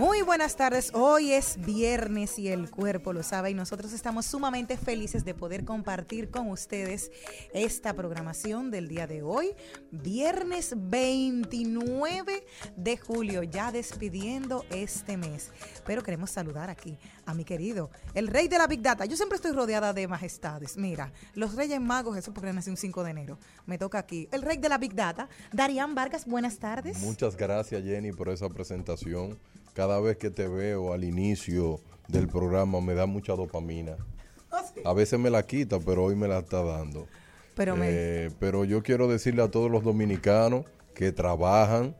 Muy buenas tardes, hoy es viernes y el cuerpo lo sabe y nosotros estamos sumamente felices de poder compartir con ustedes esta programación del día de hoy, viernes 29 de julio, ya despidiendo este mes. Pero queremos saludar aquí a mi querido, el rey de la Big Data. Yo siempre estoy rodeada de majestades. Mira, los reyes magos, eso porque nací un 5 de enero. Me toca aquí. El rey de la Big Data, Darían Vargas, buenas tardes. Muchas gracias Jenny por esa presentación. Cada vez que te veo al inicio del programa me da mucha dopamina. A veces me la quita, pero hoy me la está dando. Pero me... Eh, pero yo quiero decirle a todos los dominicanos que trabajan,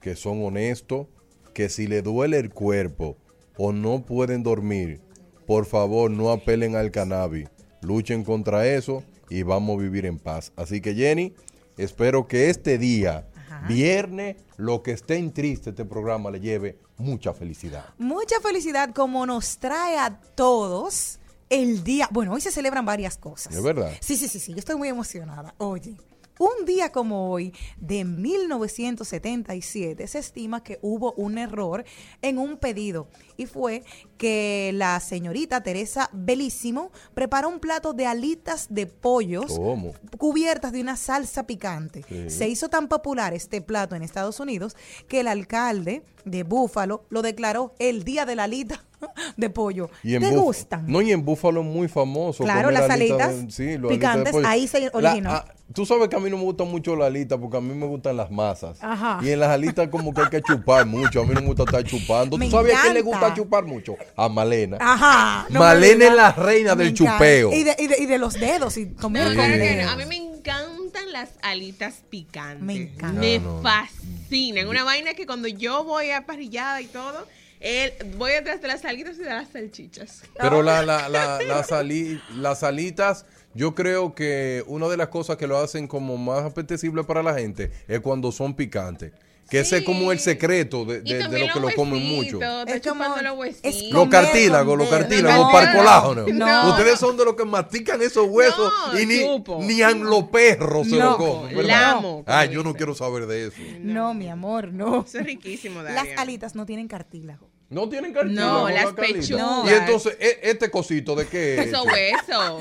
que son honestos, que si le duele el cuerpo o no pueden dormir, por favor no apelen al cannabis. Luchen contra eso y vamos a vivir en paz. Así que Jenny, espero que este día, viernes, lo que estén triste este programa le lleve mucha felicidad. Mucha felicidad como nos trae a todos el día. Bueno, hoy se celebran varias cosas. ¿Es verdad? Sí, sí, sí, sí. Yo estoy muy emocionada. Oye, un día como hoy, de 1977, se estima que hubo un error en un pedido y fue que la señorita Teresa Belísimo preparó un plato de alitas de pollos ¿Cómo? cubiertas de una salsa picante. Sí. Se hizo tan popular este plato en Estados Unidos que el alcalde de Búfalo lo declaró el día de la alita de pollo. Y ¿Te gustan? No, y en Búfalo es muy famoso. Claro, las alitas de- sí, los alitas de picantes, pollo. ahí se La- originó. ah, Tú sabes que a mí no me gusta mucho la alita porque a mí me gustan las masas. Ajá. Y en las alitas como que hay que chupar mucho. A mí no me gusta estar chupando. Me ¿Tú sabes a quién le gusta chupar mucho? A Malena. Ajá. no Malena es la reina Me del encanta. chupeo. Y de, y de- y de los dedos. Y comer no. A mí me encantan las alitas picantes. Me encanta. Me No, no. fascinan. Una vaina que cuando yo voy a parrillada y todo, él, voy detrás de las alitas y de las salchichas. Pero la, la, la, las ali- las alitas, yo creo que una de las cosas que lo hacen como más apetecible para la gente es cuando son picantes. Que ese es como el secreto de, de- lo que lo comen mucho. Es como- los es huesitos. Los cartílagos, los cartílagos, No, parcolágenos. no. Ustedes son de los que mastican esos huesos No, y ni, ni a los perros se No. lo comen. ¿verdad? Lamo, Ah, yo no quiero saber de eso. No, mi amor, no. Eso es riquísimo, Las Daria. alitas no tienen cartílago. No tienen cartílago. No, las pechugas. Y entonces, e- este cosito de qué es? Esos hecho?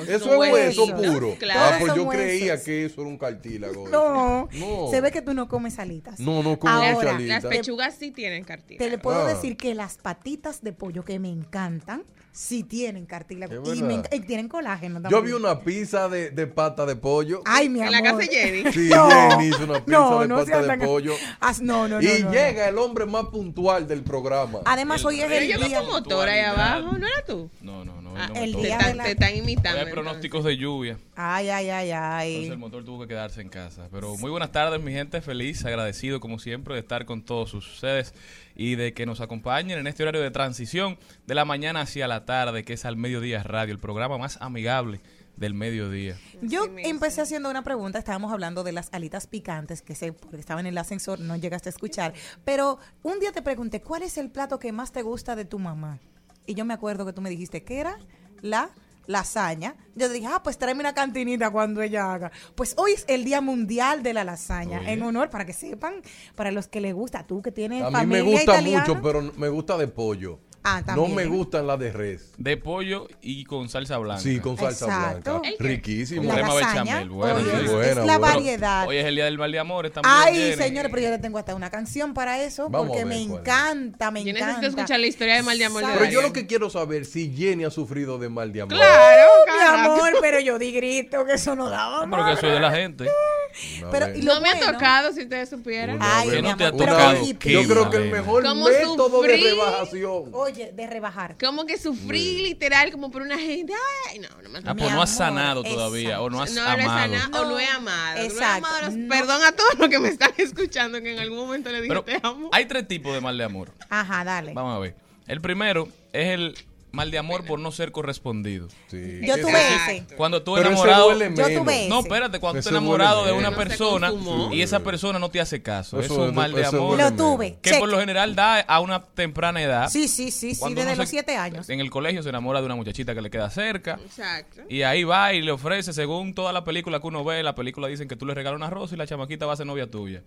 huesos. Eso es hueso huesitos, puro. Claro. Ah, Todos pues son yo creía huesos. que eso era un cartílago. No. No. Se ve que tú no comes alitas. No, no como Ahora, Las pechugas sí tienen Te cartílago. le puedo Ah. decir que las patitas de pollo que me encantan, sí tienen cartílago. Es Y, me tienen colágeno Yo vi una pizza de, de pata de pollo. Ay, mi En amor. la casa de Jenny. Sí, No. Jenny hizo una pizza No, de no pata de pollo. Haz- no, no, no. y no, no. llega el hombre más puntual del programa. Además, hoy es el yo día. con motor ahí abajo, ¿no era tú? No, no, no. Ah, el te, día están, de la- te están imitando. Hay pronósticos de lluvia. Ay, ay, ay, Entonces el ay. motor tuvo que quedarse en casa. Pero muy buenas tardes, mi gente. Feliz, agradecido como siempre de estar con todos ustedes y de que nos acompañen en este horario de transición de la mañana hacia la tarde, que es Al Mediodía Radio, el programa más amigable del mediodía. Yo empecé haciendo una pregunta, estábamos hablando de las alitas picantes, que sé, porque estaba en el ascensor, no llegaste a escuchar, pero un día te pregunté, ¿cuál es el plato que más te gusta de tu mamá? Y yo me acuerdo que tú me dijiste que era la lasaña. Yo te dije, ah, pues tráeme una cantinita cuando ella haga. Pues hoy es el Día Mundial de la Lasaña, Oye. en honor, para que sepan, para los que les gusta, tú que tienes A mí familia me gusta italiana. mucho, pero me gusta de pollo. Ah, no también. me gustan las de res. De pollo y con salsa blanca. Sí, con salsa Exacto. blanca. Riquísimo. La crema lasaña, bechamel, bueno, sí. es- Buena, es la buena. variedad. Hoy es el día del mal de amor. estamos Ay, señores, pero yo le tengo hasta una canción para eso, Vamos porque ver me encanta, me Yo encanta. necesito escuchar la historia de mal de amor. Pero yo lo que quiero saber si Jenny ha sufrido de mal de amor. Claro, Mi amor, pero yo di grito que eso no daba Pero que soy de la gente. Pero, No me ha tocado, si ustedes supieran. Ay, no te ha amor, pero tocado. Yo creo que el mejor ¿Cómo método de sufrí? rebajación. Oye, de rebajar. Como que sufrí literal, como por una gente. Ay, no, no me Ah, Mi pues no has amor, sanado todavía. O no has no lo he amado. sanado o no he amado. No he Exacto. amado a los- No. Perdón a todos los que me están escuchando que en algún momento le dije Pero te amo. hay tres tipos de mal de amor. Ajá, dale. Vamos a ver. El primero es el mal de amor por no ser correspondido. Sí. Yo tuve ese. Cuando tú enamorado... Yo tuve No, ese. espérate, cuando estás enamorado de una menos. No persona y esa persona no te hace caso. Eso Eso es un mal de amor. Lo tuve. Que check. por lo general da a una temprana edad. Sí, sí, sí, sí, desde los se- siete años. En el colegio se enamora de una muchachita que le queda cerca. Exacto. Y ahí va y le ofrece, según toda la película que uno ve, la película dicen que tú le regalas una rosa y la chamaquita va a ser novia tuya.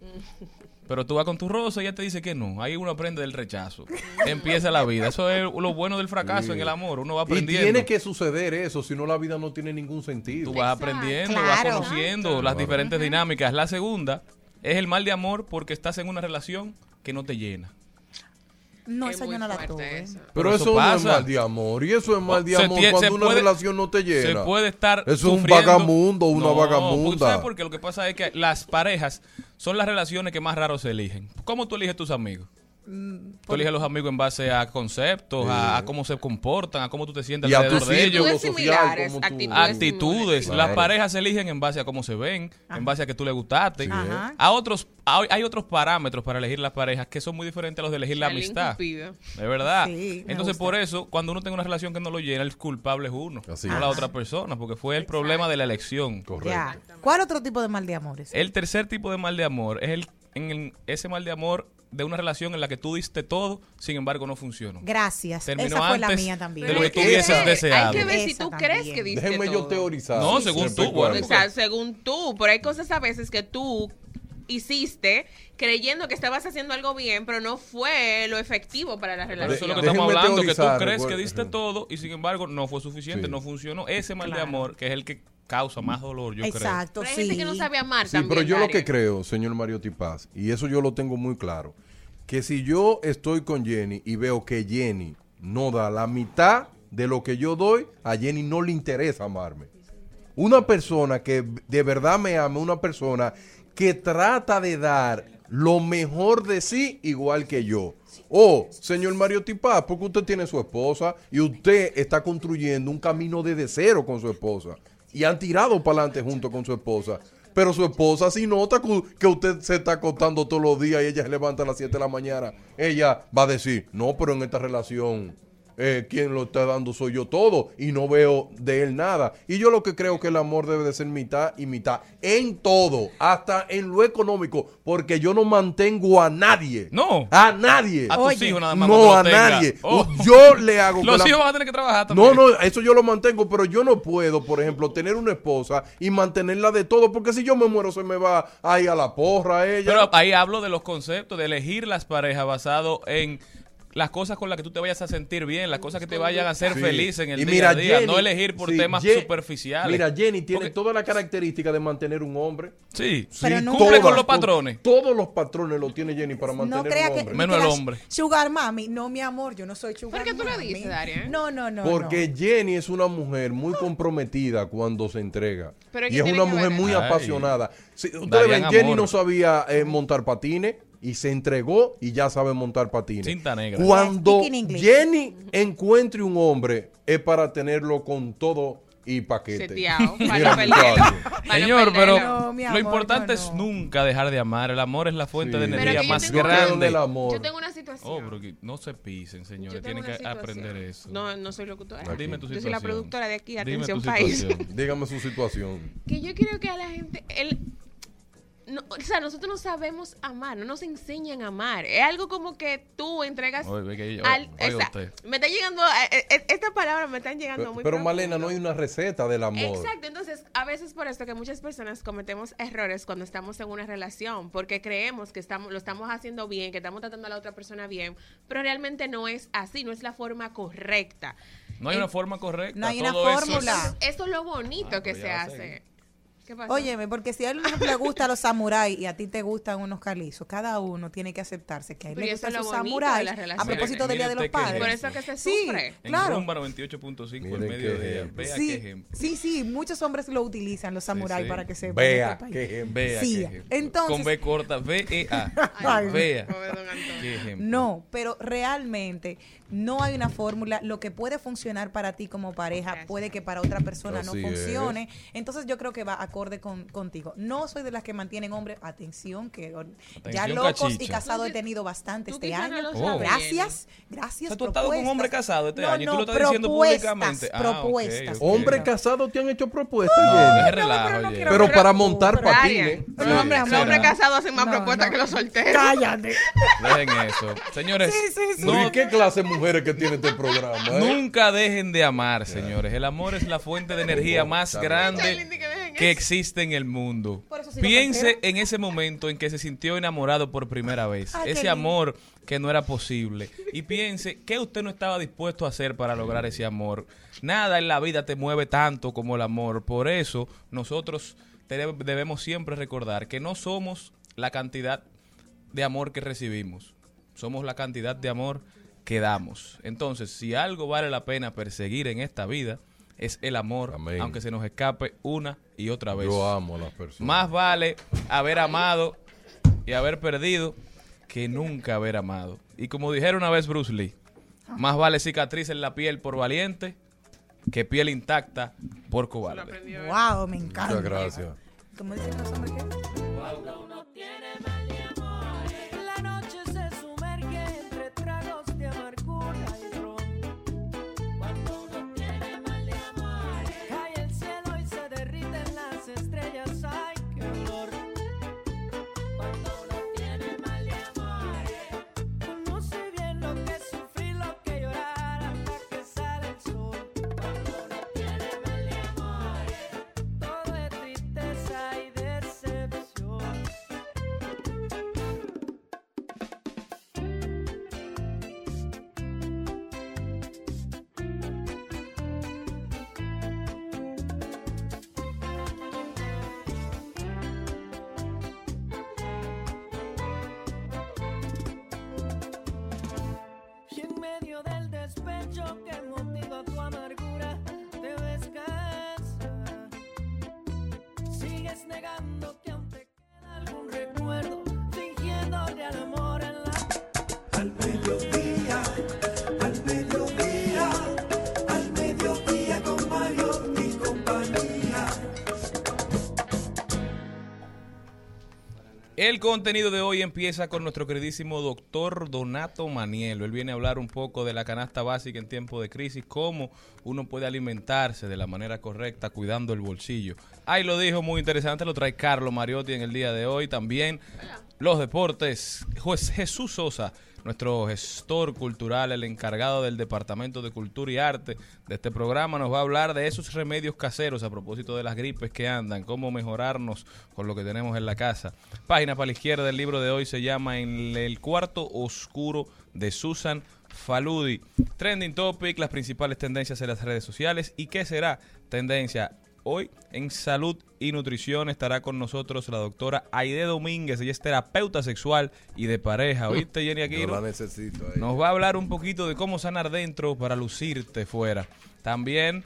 Pero tú vas con tu rosa y ella te dice que no. Ahí uno aprende del rechazo. Empieza la vida. Eso es lo bueno del fracaso Sí. En el amor. Uno va Y aprendiendo. tiene que suceder eso, si no la vida no tiene ningún sentido. Tú vas aprendiendo, vas Claro. conociendo las diferentes dinámicas. La segunda es el mal de amor porque estás en una relación que no te llena. No, Es esa yo no la tuve. eso. Pero eso, eso no es mal de amor. Y eso es mal de amor cuando se una puede- relación no te llena. Se puede estar. Eso es un vagamundo, una No, vagamunda. porque ¿sabes por qué? Lo que pasa es que las parejas son las relaciones que más raro se eligen. ¿Cómo tú eliges tus amigos? Tú eliges los amigos en base a conceptos, a, a cómo se comportan, a cómo tú te sientes Y a tu alrededor de ellos. Actitudes social, similares, como tú- actitudes. Las parejas se eligen en base a cómo se ven, en base a que tú le gustaste. Ajá. A otros, hay, hay otros parámetros para elegir las parejas que son muy diferentes a los de elegir la El amistad. De verdad. Sí, Entonces, gusta. por eso, cuando uno tiene una relación que no lo llena, el culpable es uno, Así no es. la otra persona, porque fue el problema de la elección. Correcto. ¿Cuál otro tipo de mal de amores? El tercer tipo de mal de amor es el, en el- ese mal de amor de una relación en la que tú diste todo, sin embargo no funcionó. Gracias. Terminó Esa fue la mía también. de lo que tú hubieses deseado. Hay que ver si Esa tú también. crees que diste Déjenme yo todo. teorizar. No, según tú, bueno. O sea, según tú, pero hay cosas a veces que tú hiciste creyendo que estabas haciendo algo bien, pero no fue lo efectivo para la Pero relación. eso es lo que Déjenme estamos hablando, que tú crees que diste todo y sin embargo no fue suficiente, Sí. no funcionó. Ese mal de amor, que es el que causa más dolor, yo creo. Exacto, Pero hay gente que no sabe amar Sí, también, pero yo lo que creo, señor Mario Tipaz, y eso yo lo tengo muy claro, que si yo estoy con Jenny y veo que Jenny no da la mitad de lo que yo doy, a Jenny no le interesa amarme. Una persona que de verdad me ama, una persona que trata de dar lo mejor de sí igual que yo. Oh, señor Mario Tipaz, porque usted tiene su esposa y usted está construyendo un camino desde cero con su esposa. Y han tirado para adelante junto con su esposa. Pero su esposa sí nota que usted se está acostando todos los días y ella se levanta a las 7 de la mañana. Ella va a decir, no, pero en esta relación eh, quien lo está dando soy yo todo y no veo de él nada. Y yo lo que creo que el amor debe de ser mitad y mitad en todo, hasta en lo económico, porque yo no mantengo a nadie. No. A nadie. A tus Oye. hijos nada más. No a nadie. Oh. Yo le hago que Los la- hijos van a tener que trabajar también. no, no, eso yo lo mantengo, pero yo no puedo, por ejemplo, tener una esposa y mantenerla de todo, porque si yo me muero se me va ahí a la porra ella. Pero ahí hablo de los conceptos, de elegir las parejas basado en las cosas con las que tú te vayas a sentir bien, las cosas que te vayan a hacer Sí. feliz en el Y día mira, a día, Jenny- no elegir por sí, temas Ye- superficiales. Mira, Jenny tiene Porque- toda la característica de mantener un hombre. Sí, Pero sí, nunca- cumple con los patrones. Todos los patrones lo tiene Jenny para mantener No crea un que, hombre. Menos que el la hombre. Sugar mami, no mi amor, yo no soy sugar ¿Por qué tú lo dices, Daria? No, no, no. Porque no. Jenny es una mujer muy comprometida cuando se entrega. Pero y ¿qué es una mujer muy apasionada. Sí, ustedes ven, Jenny amor. no sabía eh, montar patines y se entregó y ya sabe montar patines. Cinta negra. Cuando. Jenny encuentre un hombre es para tenerlo con todo y paquete. Seteado, Mira, Señor, pero No, lo importante no, es nunca dejar de amar. El amor es la fuente Sí. de energía más tengo- ¿Qué es del grande. amor? Yo tengo una situación. Oh, pero no se pisen, señores. Tienen que situación. aprender eso. No, no soy locutora. Aquí. Dime tu Yo soy situación. la productora de aquí, Dime Atención tu País. situación. Dígame su situación. Que yo creo que a la gente, el, no, o sea, nosotros no sabemos amar, no nos enseñan a amar. Es algo como que tú entregas Oye, ve que yo- al... oiga esa- usted. me está llegando, eh, eh, estas palabras me están llegando Pero, muy pero profundo. Malena, no hay una receta del amor. Exacto, entonces a veces por esto que muchas personas cometemos errores cuando estamos en una relación, porque creemos que estamos, lo estamos haciendo bien, que estamos tratando a la otra persona bien, pero realmente no es así, no es la forma correcta. No hay En- una forma correcta. No hay una todo eso es- fórmula. Entonces, eso es lo bonito Ah, que pero se hace. ¿Qué pasa? Óyeme, porque si a él no le gustan los samuráis y a ti te gustan unos calizos, cada uno tiene que aceptarse que a él Pero le gustan es lo sus bonito de samuráis. A propósito del Día de los Padres. Por eso que se Sí, sufre. En claro. Rumba 98.5 el Miren qué mediodía. ejemplo. Vea Sí, qué ejemplo. sí, sí, muchos hombres lo utilizan, los samuráis, sí. para que se Vea, qué ejemplo. Vea Sí, qué ejemplo. entonces- Con B corta, V-E-A. Ay, Vea qué ejemplo. No, pero realmente no hay una fórmula. Lo que puede funcionar para ti como pareja Gracias. puede que para otra persona Así no es. funcione. Entonces yo creo que va acorde con, contigo. No soy de las que mantienen hombres. Atención, que ya locos y casados he tenido bastante este año. lo sabes, gracias, O gracias. sea, tú has estado con un hombre casado este No, año y tú no, lo estás diciendo propuestas, públicamente. Ah, propuestas. ok. ¿Hombres No. casados te han hecho propuestas, No, pero relajo, no oye. quiero- Pero para montar pero- patines. Sí, Los hombres, hombres casados hacen más No, propuestas no. que los solteros. Cállate. Dejen eso. Señores, Sí, sí, sí. Pero no- ¿Y qué clase de mujeres que tiene este programa? eh? nunca dejen de amar, señores. El amor es la fuente de energía más grande que existe en el mundo. Sí Piense en ese momento en que se sintió enamorado por primera vez. Ay, ese amor que no era posible. Y piense qué usted no estaba dispuesto a hacer para lograr ese amor. Nada en la vida te mueve tanto como el amor. Por eso nosotros debemos siempre recordar que no somos la cantidad de amor que recibimos. Somos la cantidad de amor que damos. Entonces, si algo vale la pena perseguir en esta vida, es el amor, Amén. aunque se nos escape una y otra vez. Yo amo a las personas. Más vale haber amado y haber perdido que nunca haber amado. Y como dijera una vez Bruce Lee, más vale cicatriz en la piel por valiente que piel intacta por cobarde. Wow, me encanta. Muchas gracias. ¿Cómo dicen los hombres contenido de hoy empieza con nuestro queridísimo doctor Donato Manielo. Él viene a hablar un poco de la canasta básica en tiempo de crisis, cómo uno puede alimentarse de la manera correcta cuidando el bolsillo. Ahí lo dijo, muy interesante, lo trae Carlos Mariotti en el día de hoy. También los deportes, Juez Jesús Sosa, nuestro gestor cultural, el encargado del Departamento de Cultura y Arte de este programa, nos va a hablar de esos remedios caseros a propósito de las gripes que andan, cómo mejorarnos con lo que tenemos en la casa. Página para la izquierda del libro de hoy se llama En el cuarto oscuro de Susan Faludi. Trending topic, las principales tendencias en las redes sociales y qué será tendencia Hoy en Salud y Nutrición estará con nosotros la doctora Aide Domínguez. Ella es terapeuta sexual y de pareja. ¿Oíste, Jenny Yo Aquino? la necesito. ahí. Nos va a hablar un poquito de cómo sanar dentro para lucirte fuera. También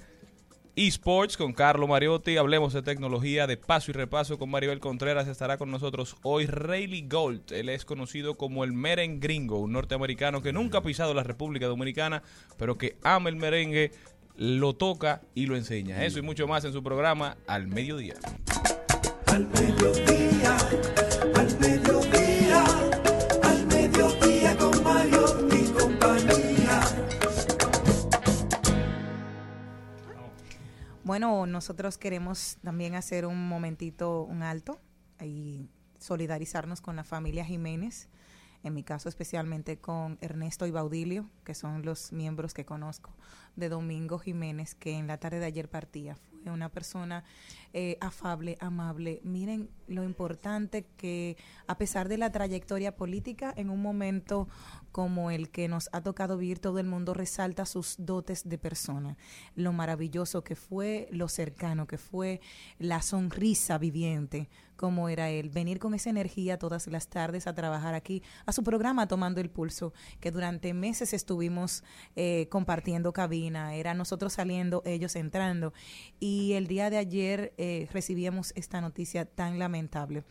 eSports con Carlo Mariotti. Hablemos de tecnología de paso y repaso con Maribel Contreras. Estará con nosotros hoy Rayleigh Gold. Él es conocido como el merengringo, un norteamericano que nunca ha pisado la República Dominicana, pero que ama el merengue, lo toca y lo enseña. Eso y mucho más en su programa Al Mediodía. Al mediodía, al mediodía, al mediodía con Mario y compañía. Bueno, nosotros queremos también hacer un momentito, un alto y solidarizarnos con la familia Jiménez, en mi caso especialmente con Ernesto y Baudilio, que son los miembros que conozco de Domingo Jiménez, que en la tarde de ayer partía. Fue una persona eh, afable, amable. Miren lo importante que, a pesar de la trayectoria política, en un momento como el que nos ha tocado vivir, todo el mundo resalta sus dotes de persona, lo maravilloso que fue, lo cercano que fue, la sonrisa viviente, como era él, venir con esa energía todas las tardes a trabajar aquí, a su programa Tomando el Pulso, que durante meses estuvimos eh, compartiendo cabina, era nosotros saliendo, ellos entrando, y el día de ayer eh, recibíamos esta noticia tan lamentable.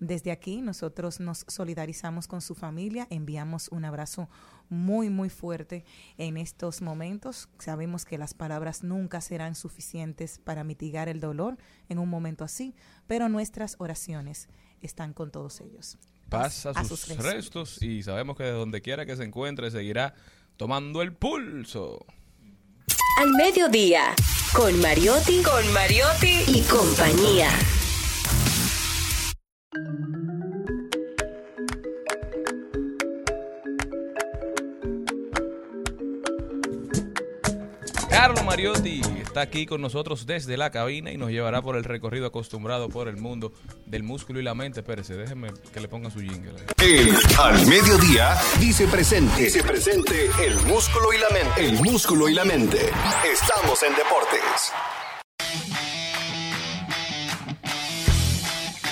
Desde aquí nosotros nos solidarizamos con su familia, enviamos un abrazo muy, muy fuerte en estos momentos. Sabemos que las palabras nunca serán suficientes para mitigar el dolor en un momento así, pero nuestras oraciones están con todos ellos. Pasa A sus, sus restos. restos. y sabemos que de donde quiera que se encuentre seguirá tomando el pulso. Al mediodía, con Mariotti, con Mariotti y compañía. Carlos Mariotti está aquí con nosotros desde la cabina y nos llevará por el recorrido acostumbrado por el mundo del músculo y la mente. Espérese, déjeme que le ponga su jingle. ahí. El al mediodía dice presente. Dice presente el músculo y la mente. El músculo y la mente. Estamos en deportes.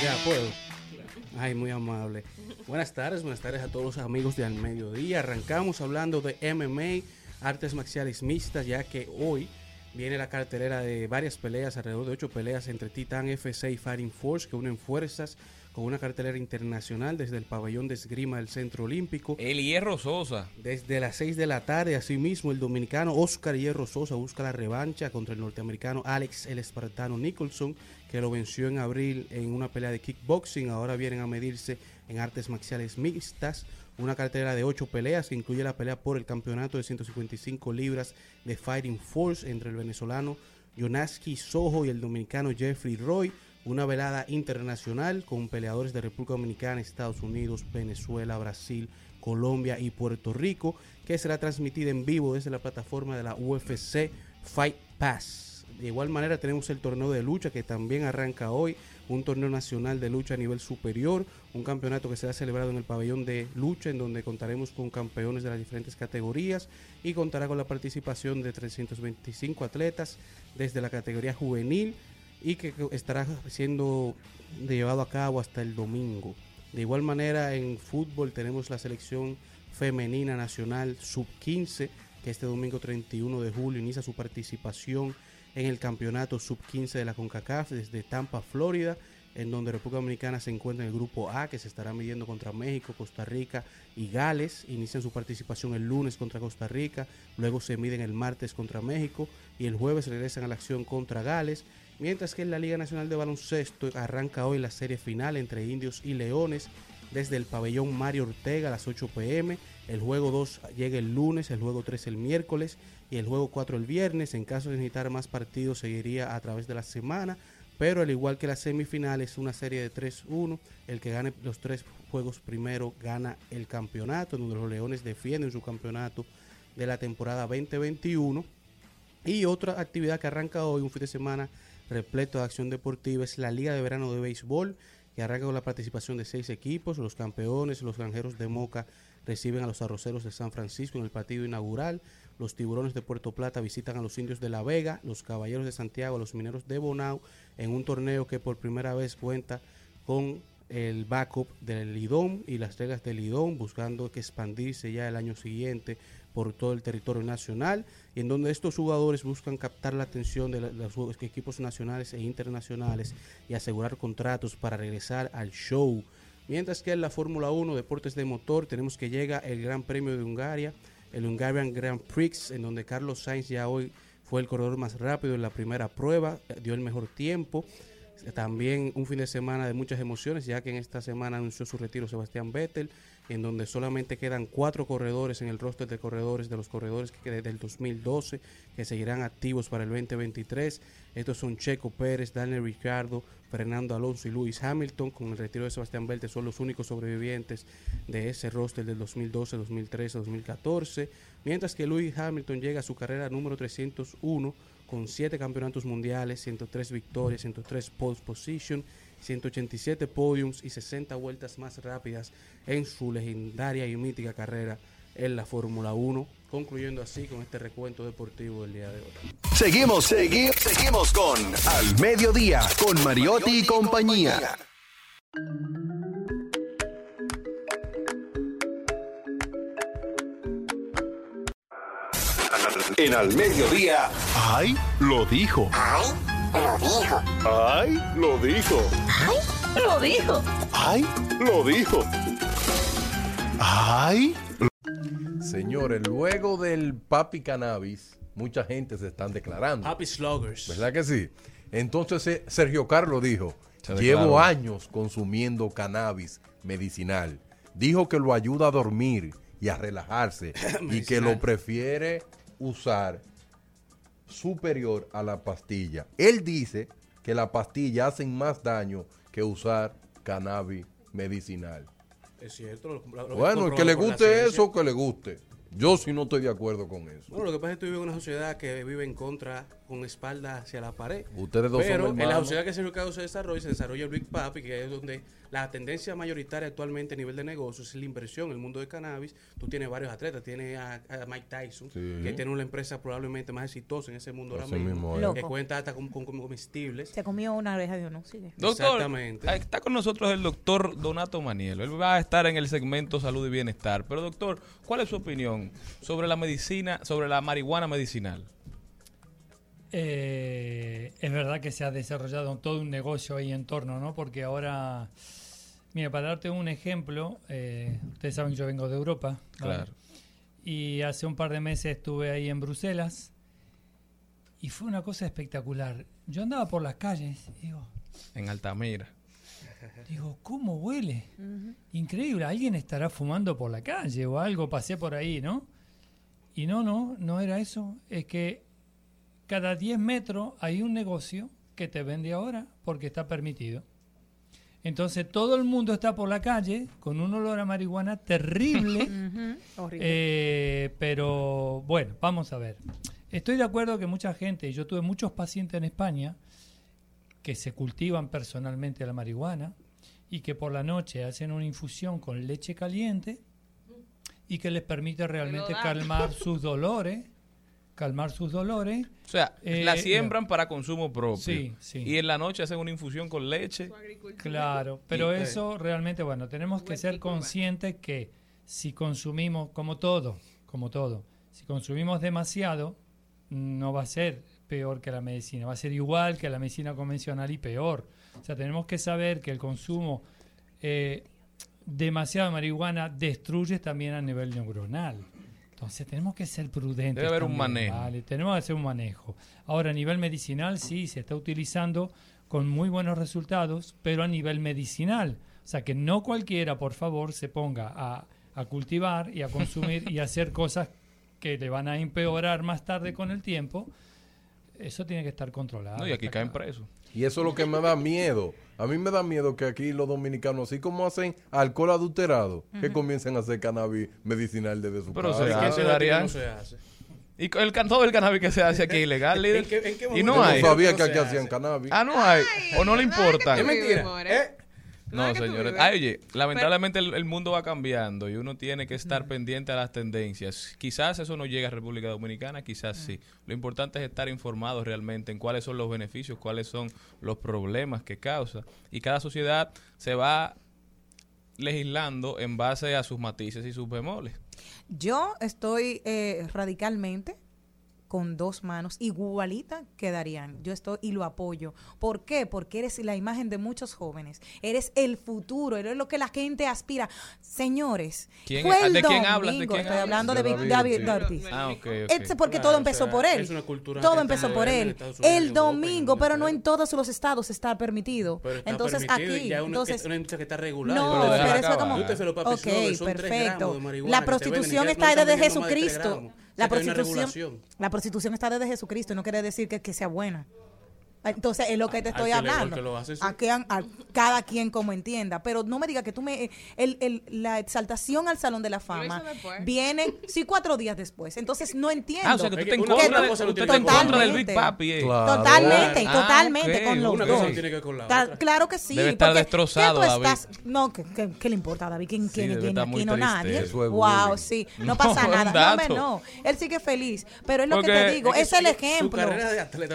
Ya puedo. Ay, muy amable. Buenas tardes, buenas tardes a todos los amigos de Al Mediodía. Arrancamos hablando de MMA, artes marciales mixtas, ya que hoy viene la cartelera de varias peleas, alrededor de ocho peleas entre Titan FC y Fighting Force, que unen fuerzas con una cartelera internacional desde el pabellón de esgrima del Centro Olímpico. El Hierro Sosa. Desde las 6 de la tarde, asimismo, el dominicano Oscar Hierro Sosa busca la revancha contra el norteamericano Alex el Espartano Nicholson, que lo venció en abril en una pelea de kickboxing. Ahora vienen a medirse en artes marciales mixtas. Una cartera de 8 peleas que incluye la pelea por el campeonato de 155 libras de Fighting Force entre el venezolano Yonaski Sojo y el dominicano Jeffrey Roy. Una velada internacional con peleadores de República Dominicana, Estados Unidos, Venezuela, Brasil, Colombia y Puerto Rico, que será transmitida en vivo desde la plataforma de la UFC Fight Pass. De igual manera tenemos el torneo de lucha que también arranca hoy, un torneo nacional de lucha a nivel superior, un campeonato que será celebrado en el pabellón de lucha en donde contaremos con campeones de las diferentes categorías y contará con la participación de 325 atletas desde la categoría juvenil y que estará siendo llevado a cabo hasta el domingo. De igual manera en fútbol tenemos la selección femenina nacional sub-15 que este domingo 31 de julio inicia su participación en el campeonato sub-15 de la CONCACAF desde Tampa, Florida, en donde República Dominicana se encuentra en el grupo A, que se estará midiendo contra México, Costa Rica y Gales. Inician su participación el lunes contra Costa Rica, luego se miden el martes contra México y el jueves regresan a la acción contra Gales. Mientras que en la Liga Nacional de Baloncesto arranca hoy la serie final entre Indios y Leones desde el pabellón Mario Ortega a las 8 pm. El juego 2 llega el lunes, el juego 3 el miércoles y el juego 4 el viernes. En caso de necesitar más partidos, seguiría a través de la semana. Pero al igual que la semifinal es una serie de 3-1, el que gane los tres juegos primero gana el campeonato, donde los Leones defienden su campeonato de la temporada 2021. Y otra actividad que arranca hoy, un fin de semana repleto de acción deportiva, es la Liga de Verano de Béisbol, arranca con la participación de seis equipos. Los campeones, los granjeros de Moca, reciben a los arroceros de San Francisco en el partido inaugural. Los tiburones de Puerto Plata visitan a los indios de La Vega, los caballeros de Santiago, a los mineros de Bonao, en un torneo que por primera vez cuenta con el backup del Lidón y las reglas del Lidón, buscando que expandirse ya el año siguiente por todo el territorio nacional, y en donde estos jugadores buscan captar la atención de los equipos nacionales e internacionales y asegurar contratos para regresar al show. Mientras que en la Fórmula 1, deportes de motor, tenemos que llega el Gran Premio de Hungaria, el Hungarian Grand Prix, en donde Carlos Sainz ya hoy fue el corredor más rápido en la primera prueba, dio el mejor tiempo. También un fin de semana de muchas emociones, ya que en esta semana anunció su retiro Sebastián Vettel, en donde solamente quedan cuatro corredores en el roster de corredores de los corredores que desde el 2012 que seguirán activos para el 2023. Estos son Checo Pérez, Daniel Ricciardo, Fernando Alonso y Lewis Hamilton. Con el retiro de Sebastián Vettel son los únicos sobrevivientes de ese roster del 2012, 2013, 2014. Mientras que Lewis Hamilton llega a su carrera número 301 con 7 campeonatos mundiales, 103 victorias, 103 pole position, 187 podiums y 60 vueltas más rápidas en su legendaria y mítica carrera en la Fórmula 1, concluyendo así con este recuento deportivo del día de hoy. Seguimos, seguimos, seguimos con Al Mediodía, con Mariotti y compañía. En Al Mediodía. ¡Ay! Lo dijo. ¡Ay! Lo dijo. ¡Ay! Lo dijo. Lo dijo. ¡Ay! Lo dijo. ¡Ay! Señores, luego del papi cannabis, mucha gente se están declarando. Happy Sluggers. ¿Verdad que sí? Entonces eh, Sergio Carlos dijo, Se llevo años consumiendo cannabis medicinal. Dijo que lo ayuda a dormir y a relajarse y que lo prefiere usar superior a la pastilla. Él dice que la pastilla hacen más daño que usar cannabis medicinal. Es cierto. lo- lo- lo- Bueno, el que le guste eso, que le guste. Yo sí no estoy de acuerdo con eso. Bueno, lo que pasa es que tú vives en una sociedad que vive en contra, con espalda hacia la pared. Ustedes dos Pero son en la sociedad que Carlos se desarrolla, se desarrolla el Big Papi, que es donde la tendencia mayoritaria actualmente a nivel de negocios es la inversión en el mundo de cannabis. Tú tienes varios atletas, tienes a, a Mike Tyson, Sí. que tiene una empresa probablemente más exitosa en ese mundo Así ahora mismo, que Loco. cuenta hasta con, con- con comestibles. Se comió una oreja de uno, sigue. Doctor, Exactamente. ahí está con nosotros el doctor Donato Manielo. Él va a estar en el segmento Salud y Bienestar. Pero doctor, ¿cuál es su opinión sobre la medicina, sobre la marihuana medicinal? Eh, es verdad que se ha desarrollado todo un negocio ahí en torno, ¿no? Porque ahora, mira, para darte un ejemplo, eh, ustedes saben que yo vengo de Europa. ¿vale? Claro. Y hace un par de meses estuve ahí en Bruselas y fue una cosa espectacular. Yo andaba por las calles y digo, En Altamira. digo, ¿cómo huele? Increíble, alguien estará fumando por la calle o algo, pasé por ahí, ¿no? Y no, no, no era eso. Es que cada 10 metros hay un negocio que te vende ahora porque está permitido. Entonces todo el mundo está por la calle con un olor a marihuana terrible. Eh, pero bueno, vamos a ver. Estoy de acuerdo que mucha gente, yo tuve muchos pacientes en España que se cultivan personalmente la marihuana y que por la noche hacen una infusión con leche caliente y que les permite realmente calmar sus dolores, calmar sus dolores. O sea, Eh, la siembran para consumo propio. Sí, sí. Y en la noche hacen una infusión con leche. Claro, pero Y- eso realmente, bueno, tenemos que ser conscientes que si consumimos, como todo, como todo, si consumimos demasiado, no va a ser peor que la medicina, va a ser igual que la medicina convencional y peor. O sea, tenemos que saber que el consumo eh, demasiado de marihuana destruye también a nivel neuronal. Entonces tenemos que ser prudentes. Debe haber un manejo. ¿vale? Tenemos que hacer un manejo. Ahora, a nivel medicinal, sí, se está utilizando con muy buenos resultados, pero a nivel medicinal. O sea, que no cualquiera, por favor, se ponga a, a cultivar y a consumir y a hacer cosas que le van a empeorar más tarde con el tiempo. Eso tiene que estar controlado. No, y aquí caen presos. Y eso es lo que me da miedo. A mí me da miedo que aquí los dominicanos, así como hacen alcohol adulterado, que comiencen a hacer cannabis medicinal desde su Pero casa. se ¿En qué hace, ciudad Darían. no se hace? Y el, todo el cannabis que se hace aquí es ilegal, líder. ¿En qué- en qué y momento no hay. no sabía que se aquí hacían cannabis. Ah, no hay. O no le importa. Es mentira. More. ¿Eh? No, ¿Verdad que tú señores. Ay, oye, lamentablemente el, el mundo va cambiando y uno tiene que estar pendiente a las tendencias. Quizás eso no llega a República Dominicana, quizás sí. Lo importante es estar informados realmente en cuáles son los beneficios, cuáles son los problemas que causa. Y cada sociedad se va legislando en base a sus matices y sus bemoles. Yo estoy eh, radicalmente con dos manos, igualita quedarían. Yo estoy y lo apoyo. ¿Por qué? Porque eres la imagen de muchos jóvenes. Eres el futuro, eres lo que la gente aspira. Señores, ¿Quién- fue el de quién hablas? ¿De domingo, quién Estoy hablas? hablando de, David David Ortiz. Ortiz. Ah, ok, ok. Este porque Claro, todo o empezó sea, por él. es una cultura Todo empezó por él. El domingo, pero no en todos los estados está permitido. Pero está entonces permitido aquí, ya es una, entonces una industria que está regulada. no, Pero eso es como Usted se lo papi ok, sobre, son tres gramos perfecto. La prostitución está desde Jesucristo. La prostitución, la prostitución está desde Jesucristo y no quiere decir que, que sea buena. Entonces, es lo que te estoy le- hablando. que lo hace, sí. a, que, a cada quien como entienda. Pero no me diga que tú me... El, el- la exaltación al Salón de la Fama viene, sí, cuatro días después. Entonces, no entiendo. Ah, o sea que tú te encuentras encuentras del. Big Papi. eh. Claro. Totalmente, Ah, totalmente ok, con los Una dos. cosa tiene que ver con la otra. Claro que sí. Debe estar destrozado, ¿qué tú David. estás- No, ¿qué, qué- qué le importa a David? ¿Quién, Sí, quién, quién aquí? No, nadie. Es wow, sí. No pasa nada. No, no. Él sigue feliz. Pero es lo que te digo. Es, el ejemplo.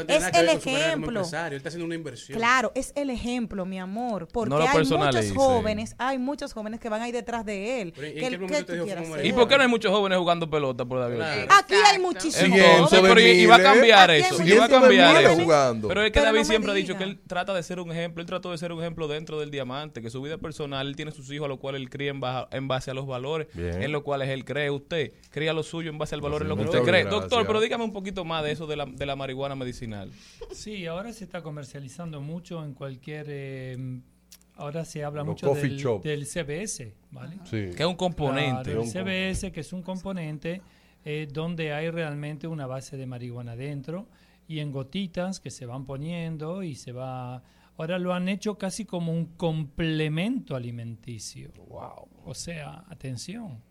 Es el ver ejemplo. empresario. Él está haciendo una inversión. Claro, es el ejemplo, mi amor. Porque No hay muchos jóvenes, hay muchos jóvenes que van ahí detrás de él. Pero, ¿en que qué el- momento ¿qué te tú dijo quieras como hacer? ¿Y por qué no hay muchos jóvenes jugando pelota por David? Claro. Aquí hay muchísimos Entonces, pero y- y va a cambiar eso. Y va a cambiar eso. jugando. Pero es que Pero David no siempre ha dicho que él trata de ser un ejemplo. Él trató de ser un ejemplo dentro del diamante, que su vida personal, él tiene sus hijos a los cuales él cría en, baja- en base a los valores Bien. en los cuales él cree. Usted cría lo suyo en base al valor en lo que usted cree. gracias. Doctor, pero dígame un poquito más de eso de la, de la marihuana medicinal. Sí, ahora se está comercializando mucho en cualquier... eh, ahora se habla Los mucho del, shop. del CBS, ¿vale? Sí. Que es un componente. Claro, el CBS, que es un componente eh, donde hay realmente una base de marihuana dentro y en gotitas que se van poniendo y se va... Ahora lo han hecho casi como un complemento alimenticio. Wow. O sea, atención.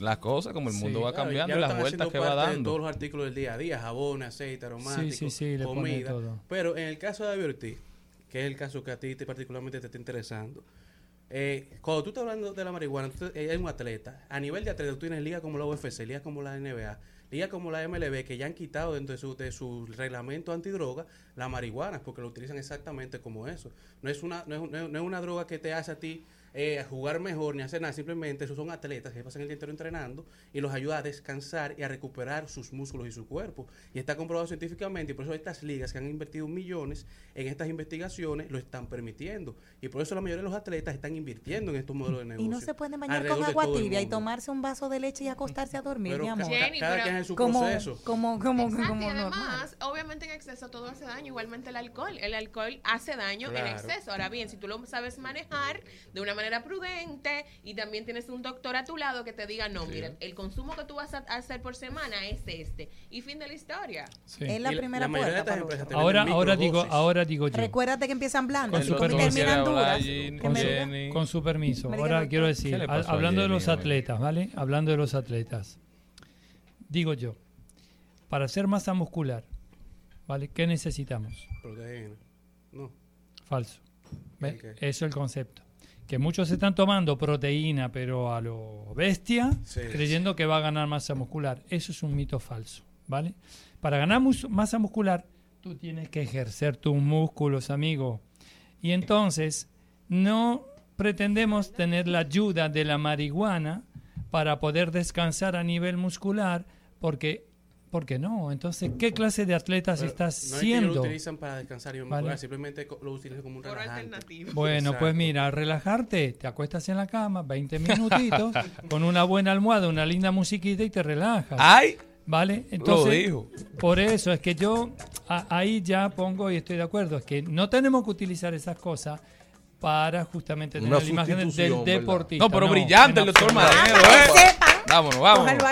Las cosas, como el Sí, mundo va Claro, cambiando y las vueltas que va de dando. todos los artículos del día a día, jabón, aceite, aromático, sí, sí, comida. todo. Pero en el caso de David Ortiz, que es el caso que a ti te, particularmente te está interesando, eh, cuando tú estás hablando de la marihuana, tú eres un atleta. A nivel de atleta, tú tienes ligas como la UFC, ligas como la NBA, ligas como la MLB, que ya han quitado dentro de su, de su reglamento antidroga la marihuana, porque lo utilizan exactamente como eso. No es una, no es, no es- no es una droga que te hace a ti eh, jugar mejor ni hacer nada, simplemente esos son atletas que pasan el día entero entrenando y los ayuda a descansar y a recuperar sus músculos y su cuerpo. Y está comprobado científicamente y por eso estas ligas que han invertido millones en estas investigaciones lo están permitiendo. Y por eso la mayoría de los atletas están invirtiendo en estos modelos de negocio. Y no se puede bañar con agua tibia y tomarse un vaso de leche y acostarse a dormir, Pero mi amor. Jenny, cada pero- quien en su como, proceso. como, como, Exacto, como y normal. además, obviamente en exceso todo hace daño, igualmente el alcohol. El alcohol hace daño en Claro. exceso. Ahora bien, si tú lo sabes manejar de una manera prudente y también tienes un doctor a tu lado que te diga, no, mira, el consumo que tú vas a hacer por semana es este. Y fin de la historia. Sí. Es la Y primera de puerta. para empresas Ahora, ahora digo, ahora digo yo. Recuérdate que empiezan blandos Con su y permiso. terminan duras. Con su permiso. Ahora quiero ¿Qué decir, a hablando de los atletas, ¿vale? Hablando de los atletas. Digo yo, para hacer masa muscular, ¿vale? ¿Qué necesitamos? Proteína. No. Falso. Eso es el concepto. Que muchos están tomando proteína, pero a lo bestia, Sí. creyendo que va a ganar masa muscular. Eso es un mito falso, ¿vale? Para ganar mus- masa muscular, tú tienes que ejercer tus músculos, amigo. Y entonces, no pretendemos tener la ayuda de la marihuana para poder descansar a nivel muscular, porque, porque no. Entonces, ¿qué clase de atletas Pero estás no es que lo utilizan para descansar y Vale. simplemente lo utilizan como un Por relajante. alternativa. Bueno, pues mira, relajarte, te acuestas en la cama 20 minutitos con una buena almohada, una linda musiquita y te relajas. ¡Ay! ¿Vale? Entonces, dijo. por eso es que yo a- ahí ya pongo y estoy de acuerdo, es que no tenemos que utilizar esas cosas para justamente tener Una la imagen del- del deportista. No, pero brillante el doctor Para ¿eh? Vámonos, vámonos.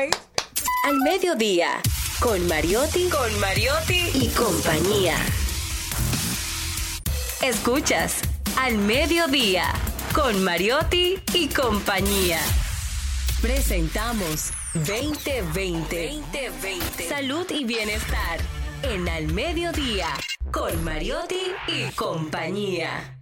Al mediodía, con Mariotti, con Mariotti y compañía. Escuchas Al mediodía, con Mariotti y compañía. Presentamos 2020. 2020. Salud y bienestar. En Al mediodía, con Mariotti y compañía.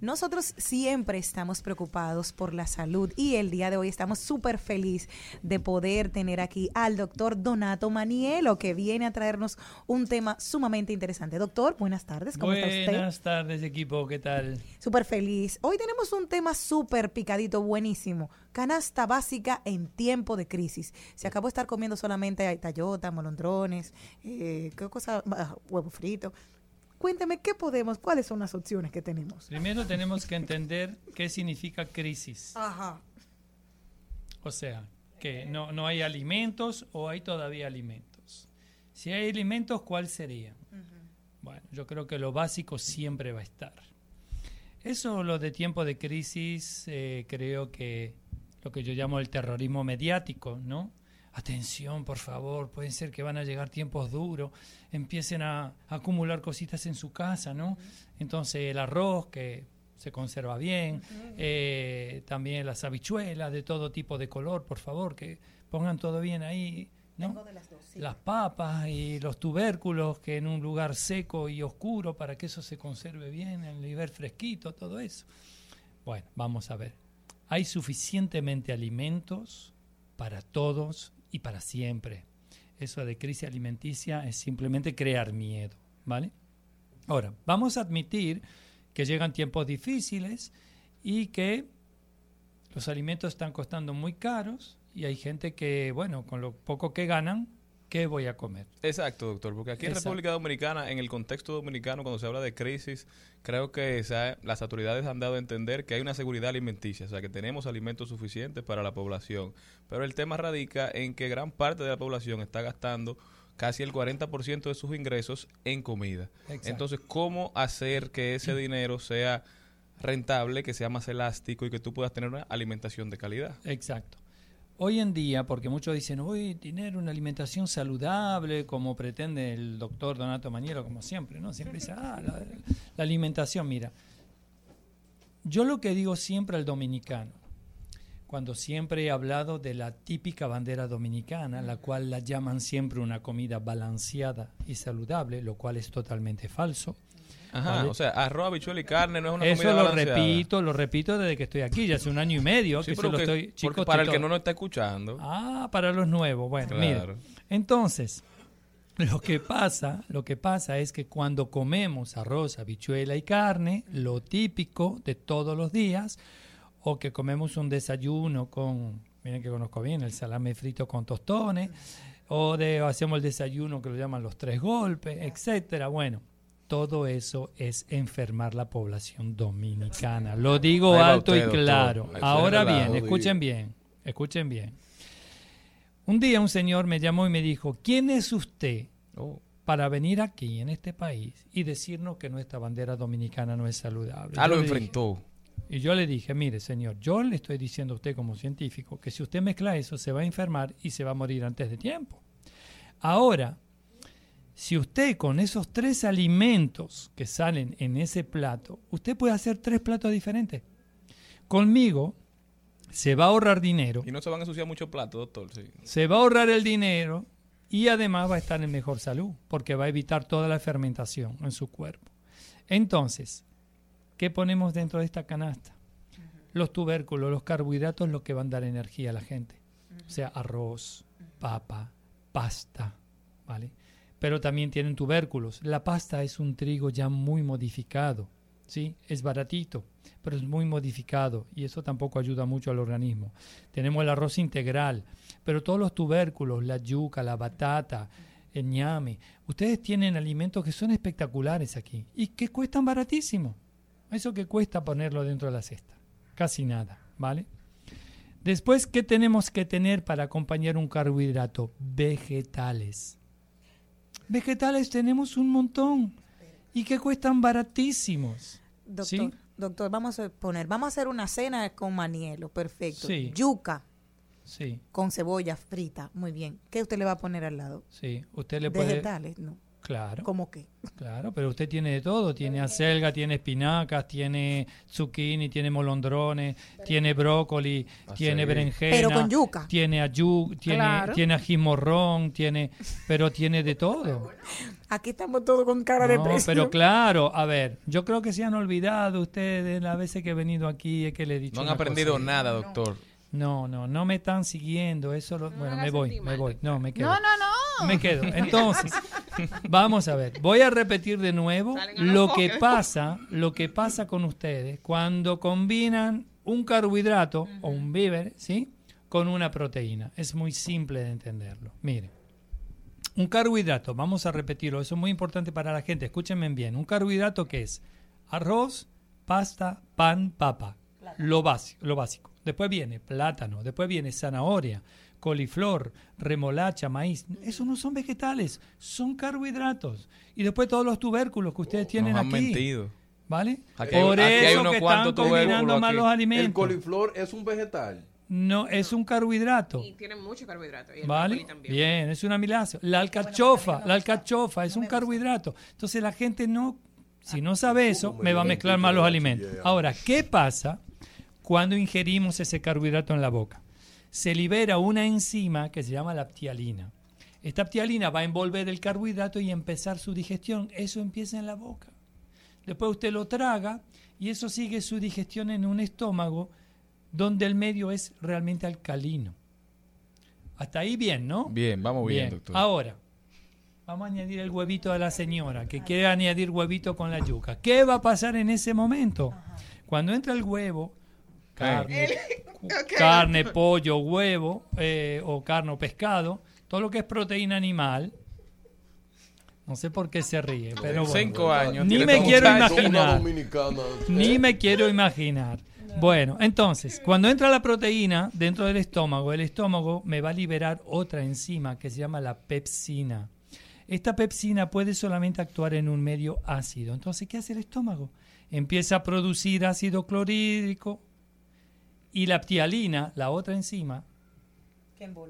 Nosotros siempre estamos preocupados por la salud y el día de hoy estamos súper feliz de poder tener aquí al doctor Donato Manielo que viene a traernos un tema sumamente interesante. Doctor, buenas tardes, ¿cómo está usted? Buenas tardes, equipo, ¿qué tal? Súper feliz. Hoy tenemos un tema súper picadito, buenísimo. Canasta básica en tiempo de crisis. Se acabó de estar comiendo solamente tallota, molondrones, eh, ¿qué cosa? Ah, huevo frito. Cuénteme, ¿qué podemos, cuáles son las opciones que tenemos? Primero tenemos que entender qué significa crisis. Ajá. O sea, que no, no hay alimentos o hay todavía alimentos. Si hay alimentos, ¿cuál sería? Bueno, yo creo que lo básico siempre va a estar. Eso, lo de tiempo de crisis, eh, creo que lo que yo llamo el terrorismo mediático, ¿no? Atención, por favor, pueden ser que van a llegar tiempos duros, empiecen a, a acumular cositas en su casa, ¿no? Entonces el arroz que se conserva bien, eh, también las habichuelas de todo tipo de color, por favor, que pongan todo bien ahí, ¿no? De las dos, sí. Las papas y los tubérculos que en un lugar seco y oscuro para que eso se conserve bien, el nivel fresquito, todo eso. Bueno, vamos a ver. Hay suficientemente alimentos para todos y para siempre. Eso de crisis alimenticia es simplemente crear miedo, ¿vale? Ahora, vamos a admitir que llegan tiempos difíciles y que los alimentos están costando muy caros y hay gente que, bueno, con lo poco que ganan, ¿qué voy a comer? Exacto, doctor, porque aquí en. República Dominicana, en el contexto dominicano, cuando se habla de crisis, creo que ha- las autoridades han dado a entender que hay una seguridad alimenticia, o sea, que tenemos alimentos suficientes para la población. Pero el tema radica en que gran parte de la población está gastando casi el 40% de sus ingresos en comida. Exacto. Entonces, ¿cómo hacer que ese dinero sea rentable, que sea más elástico y que tú puedas tener una alimentación de calidad? Exacto. Hoy en día, porque muchos dicen, hoy tener una alimentación saludable, como pretende el doctor Donato Maniero, como siempre, ¿no? Siempre dice, ah, la, la alimentación, mira. Yo lo que digo siempre al dominicano, cuando siempre he hablado de la típica bandera dominicana, la cual la llaman siempre una comida balanceada y saludable, lo cual es totalmente falso. Ajá, Vale. o sea, arroz, habichuela y carne no es una Eso comida lo balanceada. repito, lo repito desde que estoy aquí, ya hace un año y medio Sí, que se lo que- estoy chicos, para el que no nos está escuchando. Ah, para los nuevos. Bueno, Claro. mira. Entonces, lo que pasa, lo que pasa es que cuando comemos arroz, habichuela y carne, lo típico de todos los días, o que comemos un desayuno con, miren que conozco bien, el salame frito con tostones, o de o hacemos el desayuno que lo llaman los tres golpes, etcétera. Bueno, todo eso es enfermar la población dominicana. Lo digo Ahí alto usted, y claro. Ahora bien, escuchen bien, escuchen bien. Un día un señor me llamó y me dijo, ¿quién es usted Oh. para venir aquí, en este país, y decirnos que nuestra bandera dominicana no es saludable? Ah, lo dije- enfrentó. y yo le dije, mire señor, yo le estoy diciendo a usted como científico que si usted mezcla eso se va a enfermar y se va a morir antes de tiempo. Ahora, si usted con esos tres alimentos que salen en ese plato, usted puede hacer tres platos diferentes. Conmigo se va a ahorrar dinero, Y no se van a ensuciar mucho plato, doctor. Sí. se va a ahorrar el dinero y además va a estar en mejor salud porque va a evitar toda la fermentación en su cuerpo. Entonces, ¿qué ponemos dentro de esta canasta? Los tubérculos, los carbohidratos, lo que van a dar energía a la gente. O sea, arroz, papa, pasta, ¿vale? Pero también tienen tubérculos. La pasta es un trigo ya muy modificado, ¿sí? Es baratito, pero es muy modificado y eso tampoco ayuda mucho al organismo. Tenemos el arroz integral, pero todos los tubérculos, la yuca, la batata, el ñame, ustedes tienen alimentos que son espectaculares aquí y que cuestan baratísimo. Eso que cuesta ponerlo dentro de la cesta, casi nada, ¿vale? Después, ¿qué tenemos que tener para acompañar un carbohidrato? Vegetales. Vegetales tenemos un montón y que cuestan baratísimos. Doctor, ¿Sí? doctor, vamos a poner, vamos a hacer una cena con manielo, perfecto. Sí. Yuca Sí, con cebolla frita, muy bien. ¿Qué usted le va a poner al lado? sí. Usted le puede... Vegetales, no. Claro. ¿Cómo qué? Claro, pero usted tiene de todo. Tiene acelga, tiene espinacas, tiene zucchini, tiene molondrones, tiene brócoli, tiene berenjena. Pero con yuca. Tiene ayu, tiene, Claro. tiene ají morrón, tiene, pero tiene de todo. Aquí estamos todos con cara de No, precio. pero claro, a ver, yo creo que se han olvidado ustedes las veces que he venido aquí es que le he dicho No han aprendido cosa. nada, doctor. No, no, no me están siguiendo. Eso lo- bueno, hagas me voy, me voy. No, me quedo. No, no, no. Me quedo. Entonces, vamos a ver. Voy a repetir de nuevo lo que pasa, lo que pasa con ustedes cuando combinan un carbohidrato o un víver, ¿sí? Con una proteína. Es muy simple de entenderlo. Miren. Un carbohidrato, vamos a repetirlo, eso es muy importante para la gente, escúchenme bien. Un carbohidrato que es arroz, pasta, pan, papa. Lo básico, lo básico. Después viene plátano, después viene zanahoria, coliflor, remolacha, maíz. Eso no son vegetales, son carbohidratos. Y después todos los tubérculos que ustedes tienen Nos han aquí. mentido. ¿Vale? Aquí hay- Por aquí hay eso unos que cuantos están combinando tubérculos mal los El alimentos. coliflor es un vegetal. No, es un carbohidrato. Y tiene mucho carbohidrato. Y el ¿Vale? también. Bien, es un aminoácido. La alcachofa, la alcachofa es un carbohidrato. Entonces la gente no, si no sabe eso, me va a mezclar mal los alimentos. Ahora, ¿qué pasa cuando ingerimos ese carbohidrato en la boca? Se libera una enzima que se llama la ptialina. Esta ptialina va a envolver el carbohidrato y empezar su digestión. Eso empieza en la boca. Después usted lo traga y eso sigue su digestión en un estómago donde el medio es realmente alcalino. Hasta ahí bien, ¿no? Bien, vamos bien, Bien. doctor. Ahora, vamos a añadir el huevito de la señora que quiere añadir huevito con la yuca. ¿Qué va a pasar en ese momento? Cuando entra el huevo, carne, carne pollo, huevo, eh, o carne o pescado, todo lo que es proteína animal. No sé por qué se ríe, pero bueno. Cinco años. Ni me quiero imaginar. Ni me quiero imaginar. Bueno, entonces, cuando entra la proteína dentro del estómago, el estómago me va a liberar otra enzima que se llama la pepsina. Esta pepsina puede solamente actuar en un medio ácido. Entonces, ¿qué hace el estómago? Empieza a producir ácido clorhídrico y la ptialina, la otra enzima,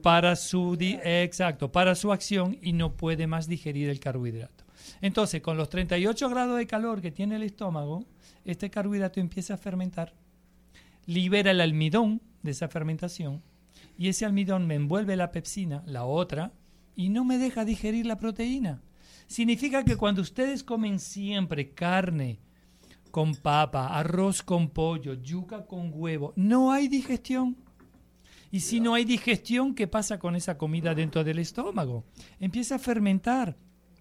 para su di- exacto, para su acción y no puede más digerir el carbohidrato. Entonces, con los 38 grados de calor que tiene el estómago, este carbohidrato empieza a fermentar, libera el almidón de esa fermentación y ese almidón me envuelve la pepsina, la otra, y no me deja digerir la proteína. Significa que cuando ustedes comen siempre carne con papa, arroz con pollo, yuca con huevo, no hay digestión. Y si no hay digestión, ¿qué pasa con esa comida dentro del estómago? Empieza a fermentar.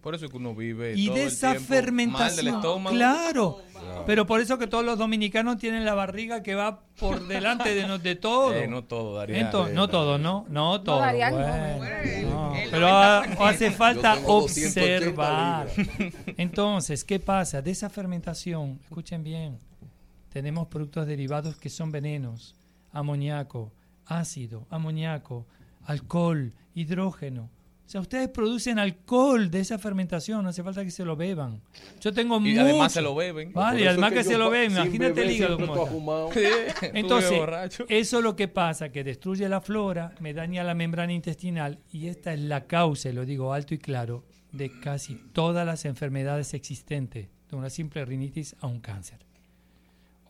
Por eso que uno vive Y todo de el esa tiempo mal del fermentación. estómago. Claro. Pero por eso que todos los dominicanos tienen la barriga que va por delante de, no- de todo. Eh, no todo, Darían. Entonces, no todo, ¿no? No todo. Darían, no, bueno, no. Pero ha- 90%. hace falta Yo tengo 280 observar. Entonces, ¿qué pasa? De esa fermentación, escuchen bien, tenemos productos derivados que son venenos, amoníaco, ácido, amoníaco, alcohol, hidrógeno. O sea, ustedes producen alcohol de esa fermentación, no hace falta que se lo beban. Yo tengo Y mucho- además se lo beben. Vale, y además es que, se lo beben, imagínate el hígado como Entonces, borracho. eso es lo que pasa, que destruye la flora, me daña la membrana intestinal y esta es la causa, y lo digo alto y claro, de casi todas las enfermedades existentes, de una simple rinitis a un cáncer.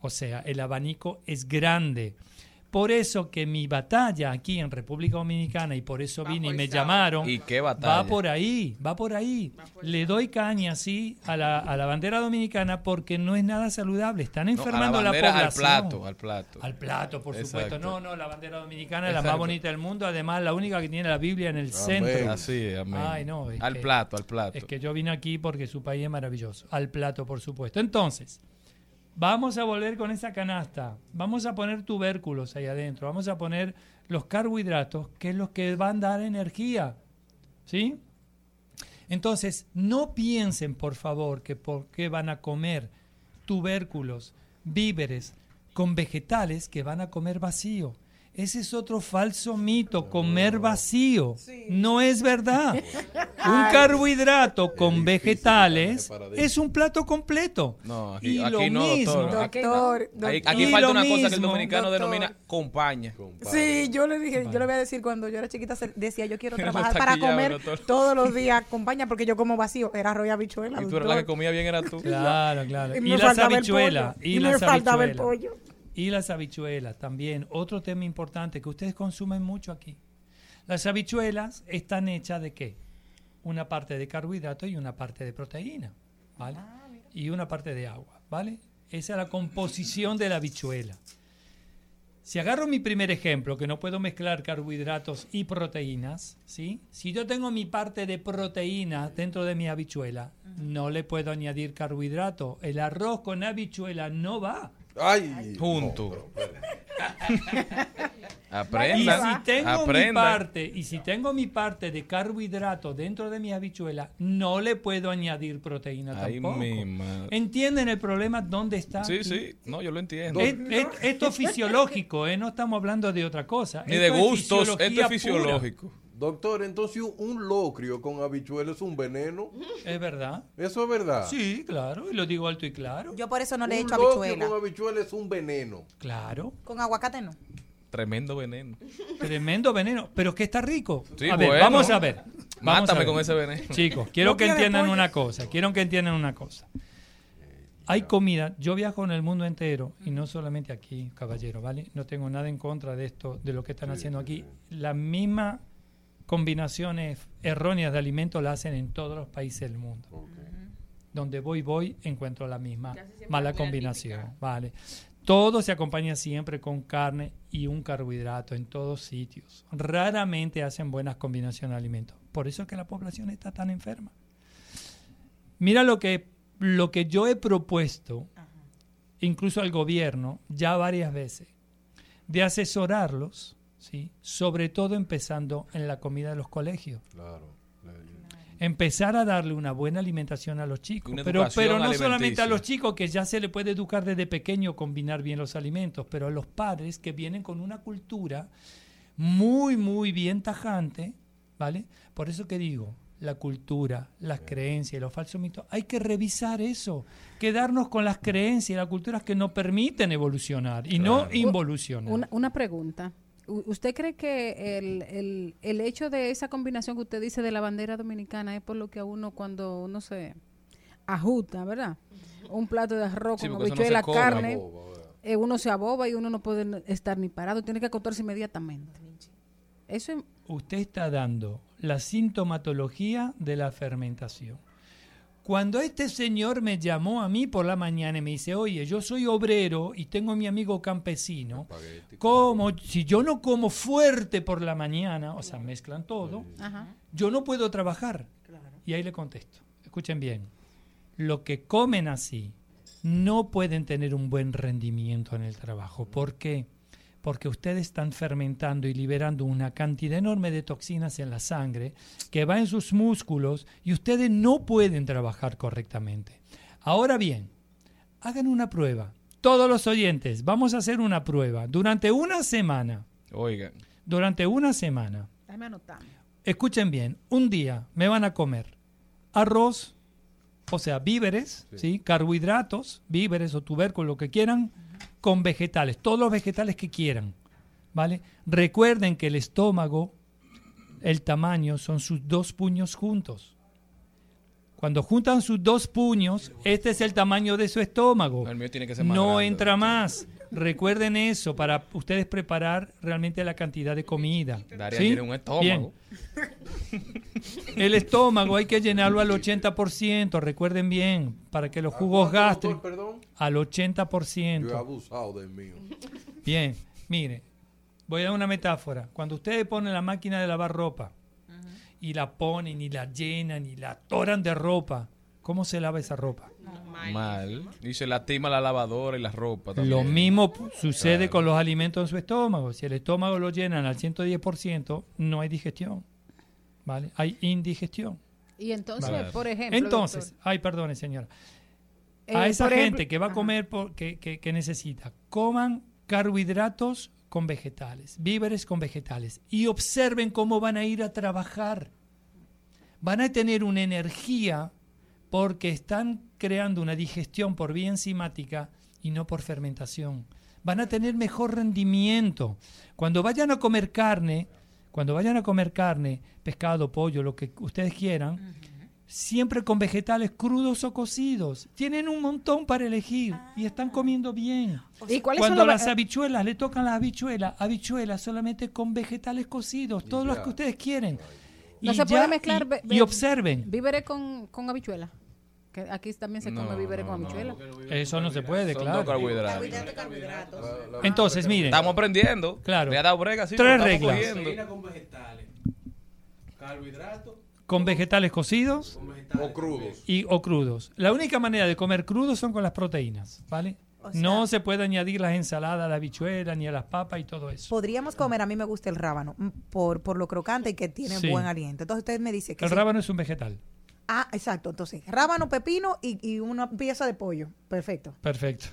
O sea, el abanico es grande. Por eso que mi batalla aquí en República Dominicana, y por eso vine y me llamaron, ¿Y qué batalla? va por ahí, va por ahí. Le doy caña, sí, a la, a la bandera dominicana porque no es nada saludable. Están No, a enfermando la, bandera, población. Al plato, al plato. Al plato, por supuesto. No, no, la bandera dominicana es la más bonita del mundo. Además, la única que tiene la Biblia en el centro. Así es, amén. Ay, no, es al que- plato, al plato. Es que yo vine aquí porque su país es maravilloso. Al plato, por supuesto. Entonces, vamos a volver con esa canasta. Vamos a poner tubérculos ahí adentro. Vamos a poner los carbohidratos, que es lo que van a dar energía. ¿Sí? Entonces, no piensen, por favor, que por qué van a comer tubérculos, víveres con vegetales que van a comer vacío. Ese es otro falso mito, comer vacío. No es verdad. Un carbohidrato con vegetales es un plato completo. No, aquí, Y aquí lo no, mismo. doctor. Aquí, Doctor, doctor. aquí Y falta una cosa que el dominicano doctor. denomina compaña. Sí, yo le dije, yo le voy a decir cuando yo era chiquita decía yo quiero trabajar para aquí comer doctor. todos los días acompaña porque yo como vacío, era arroz y habichuela. Y tú eras doctor. la que comía bien era tú. Claro, claro. Y Y, me las habichuelas. Y, Y me faltaba el pollo. Y las habichuelas también. Otro tema importante que ustedes consumen mucho aquí. Las habichuelas están hechas de qué? Una parte de carbohidrato y una parte de proteína, ¿vale? y una parte de agua, ¿vale? Esa es la composición de la habichuela. Si agarro mi primer ejemplo, que no puedo mezclar carbohidratos y proteínas, ¿sí? Si yo tengo mi parte de proteína dentro de mi habichuela, no le puedo añadir carbohidrato. El arroz con habichuela no va. Ay, Junto. Y Aprenda. si tengo mi parte, y si tengo mi parte de carbohidrato dentro de mi habichuela, no le puedo añadir proteína Ay, tampoco. mi madre. ¿Entienden el problema dónde está? Sí, aquí? sí. No, yo lo entiendo. Es- es- esto es fisiológico, ¿eh? no estamos hablando de otra cosa. Ni de es gustos, esto es fisiológico. Doctor, entonces un- un locrio con habichuela es un veneno. Es verdad. Eso es verdad. Sí, claro, y lo digo alto y claro. Yo por eso no le un echo locrio habichuela. con habichuela es un veneno. Claro, Con aguacate no. Tremendo veneno. tremendo veneno, pero que está rico. Sí, a ver, bueno. vamos a ver. Vamos Mátame a ver. con ese veneno. Chicos, quiero No que entiendan una cosa, quiero que entiendan una cosa. Hay comida, yo viajo en el mundo entero y no solamente aquí, caballero, ¿vale? No tengo nada en contra de esto, de lo que están haciendo aquí. La misma combinaciones erróneas de alimentos la hacen en todos los países del mundo. Donde voy, voy, encuentro la misma mala combinación. ¿vale? Todo se acompaña siempre con carne y un carbohidrato en todos sitios. Raramente hacen buenas combinaciones de alimentos. Por eso es que la población está tan enferma. Mira lo que, lo que yo he propuesto, incluso al gobierno, ya varias veces, de asesorarlos, ¿sí? sobre todo empezando en la comida de los colegios. Claro. Empezar a darle una buena alimentación a los chicos. Una Pero, pero no solamente a los chicos, que ya se le puede educar desde pequeño combinar bien los alimentos, pero a los padres que vienen con una cultura muy, muy bien tajante, ¿vale? Por eso que digo, la cultura, las creencias y los falsos mitos, hay que revisar eso, quedarnos con las creencias y las culturas que nos permiten evolucionar y no involucionar. Una, una pregunta. ¿Usted cree que el, el, el hecho de esa combinación que usted dice de la bandera dominicana es por lo que a uno cuando uno se ajusta, ¿verdad? Un plato de arroz Sí, con no habichuela, come, carne, eh, uno se aboba y uno no puede estar ni parado, tiene que acostarse inmediatamente. Eso es- usted está dando la sintomatología de la fermentación. Cuando este señor me llamó a mí por la mañana y me dice, oye, yo soy obrero y tengo a mi amigo campesino, como si yo no como fuerte por la mañana, o sea, mezclan todo, ajá. yo no puedo trabajar. Y ahí le contesto, escuchen bien, lo que comen así no pueden tener un buen rendimiento en el trabajo. ¿Por qué? Porque ustedes están fermentando y liberando una cantidad enorme de toxinas en la sangre que va en sus músculos y ustedes no pueden trabajar correctamente. Ahora bien, hagan una prueba. Todos los oyentes, vamos a hacer una prueba. Durante una semana, Oigan. durante una semana, Déjame anotar. escuchen bien, un día me van a comer arroz, o sea, víveres, ¿sí? carbohidratos, víveres o tubérculos, lo que quieran, con vegetales, todos los vegetales que quieran, ¿vale? Recuerden que el estómago, el tamaño son sus dos puños juntos. Cuando juntan sus dos puños, este es el tamaño de su estómago. El mío tiene que ser más No grande, entra más. Recuerden eso para ustedes preparar realmente la cantidad de comida. Daría ¿Sí? tiene un estómago. Bien. El estómago hay que llenarlo al 80%, recuerden bien, para que los jugos ¿Cuánto, gástricos doctor, perdón? al Yo he 80%. abusado del mío. Bien, mire, voy a dar una metáfora. Cuando ustedes ponen la máquina de lavar ropa y la ponen y la llenan y la atoran de ropa, ¿cómo se lava esa ropa? Mal. Y se lastima la lavadora y la ropa también. Lo mismo sucede Claro. con los alimentos en su estómago. Si el estómago lo llenan al 110%, no hay digestión. ¿Vale? Hay indigestión. Y entonces, Vale. por ejemplo, Entonces, doctor, ay, perdone, señora. eh, A esa gente ejemplo- que va a comer, por- que, que- que necesita, coman carbohidratos con vegetales, víveres con vegetales. Y observen cómo van a ir a trabajar. Van a tener una energía porque están creando una digestión por vía enzimática y no por fermentación. Van a tener mejor rendimiento. Cuando vayan a comer carne, cuando vayan a comer carne, pescado, pollo, lo que ustedes quieran, siempre con vegetales crudos o cocidos. Tienen un montón para elegir y están comiendo bien. ¿Y cuáles son Cuando las habichuelas le tocan las habichuelas, habichuelas solamente con vegetales cocidos, todos los que ustedes quieren. No Y se puede ya- mezclar. y- ve- y ve- observen. Víveres con, con habichuela. Que aquí también se come No, víveres no, con no, habichuela. Eso no se puede, Son claro. dos carbohidratos. Entonces, miren. Estamos aprendiendo. Claro. Le ha dado brega, sí, Tres reglas. cogiendo. Con vegetales. Carbohidratos. Con vegetales cocidos O crudos. y o crudos. La única manera de comer crudos son con las proteínas, ¿vale? O sea- no se puede añadir las ensaladas a la habichuela ni a las papas y todo eso. Podríamos comer, a mí me gusta el rábano, mm, por, por lo crocante y que tiene Sí. buen aliento. Entonces usted me dice que... El si- rábano es un vegetal. Ah, exacto. Entonces, rábano, pepino y, y una pieza de pollo. Perfecto. Perfecto.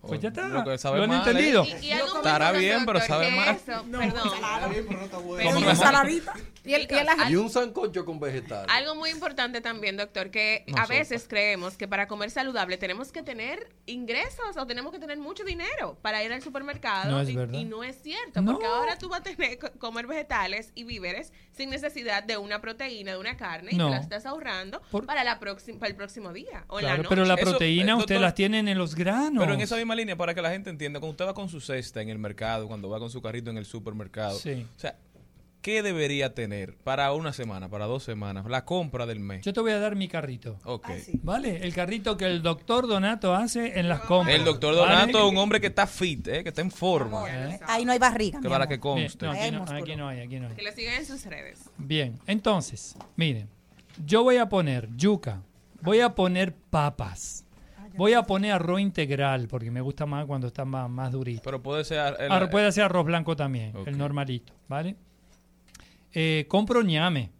Pues ya está. Lo que sabe ¿Lo han mal, entendido? ¿eh? Y, Estará bien, pero sabe mal. eso- perdón. Pero Pero- una ensaladita. Y el, y el ají- Y un sancocho con vegetales. Algo muy importante también, doctor, que a veces creemos que para comer saludable tenemos que tener ingresos o tenemos que tener mucho dinero para ir al supermercado. No es y, verdad. y no es cierto, No. porque ahora tú vas a tener que comer vegetales y víveres sin necesidad de una proteína, de una carne, y te la estás ahorrando Por- para, la próxima, para el próximo día o la noche. pero la Eso, proteína eh, usted doctor, las tienen en los granos. Pero en esa misma línea, para que la gente entienda, cuando usted va con su cesta en el mercado, cuando va con su carrito en el supermercado, Sí. o sea, ¿qué debería tener para una semana, para dos semanas, la compra del mes? Yo te voy a dar mi carrito. Ok. ¿Vale? El carrito que el doctor Donato hace en las compras. El doctor ¿vale? Donato es un hombre que está fit, eh, que está en forma. ¿Eh? Ahí no hay barriga. Que para que conste. no, aquí, no, músculo. aquí no hay, aquí no hay. Que le sigan en sus redes. Bien, entonces, miren, yo voy a poner yuca, voy a poner papas, voy a poner arroz integral, porque me gusta más cuando está más, más durito. Pero puede ser... el- Arroz- puede ser arroz blanco también, el normalito, ¿vale? Eh, compro ñame,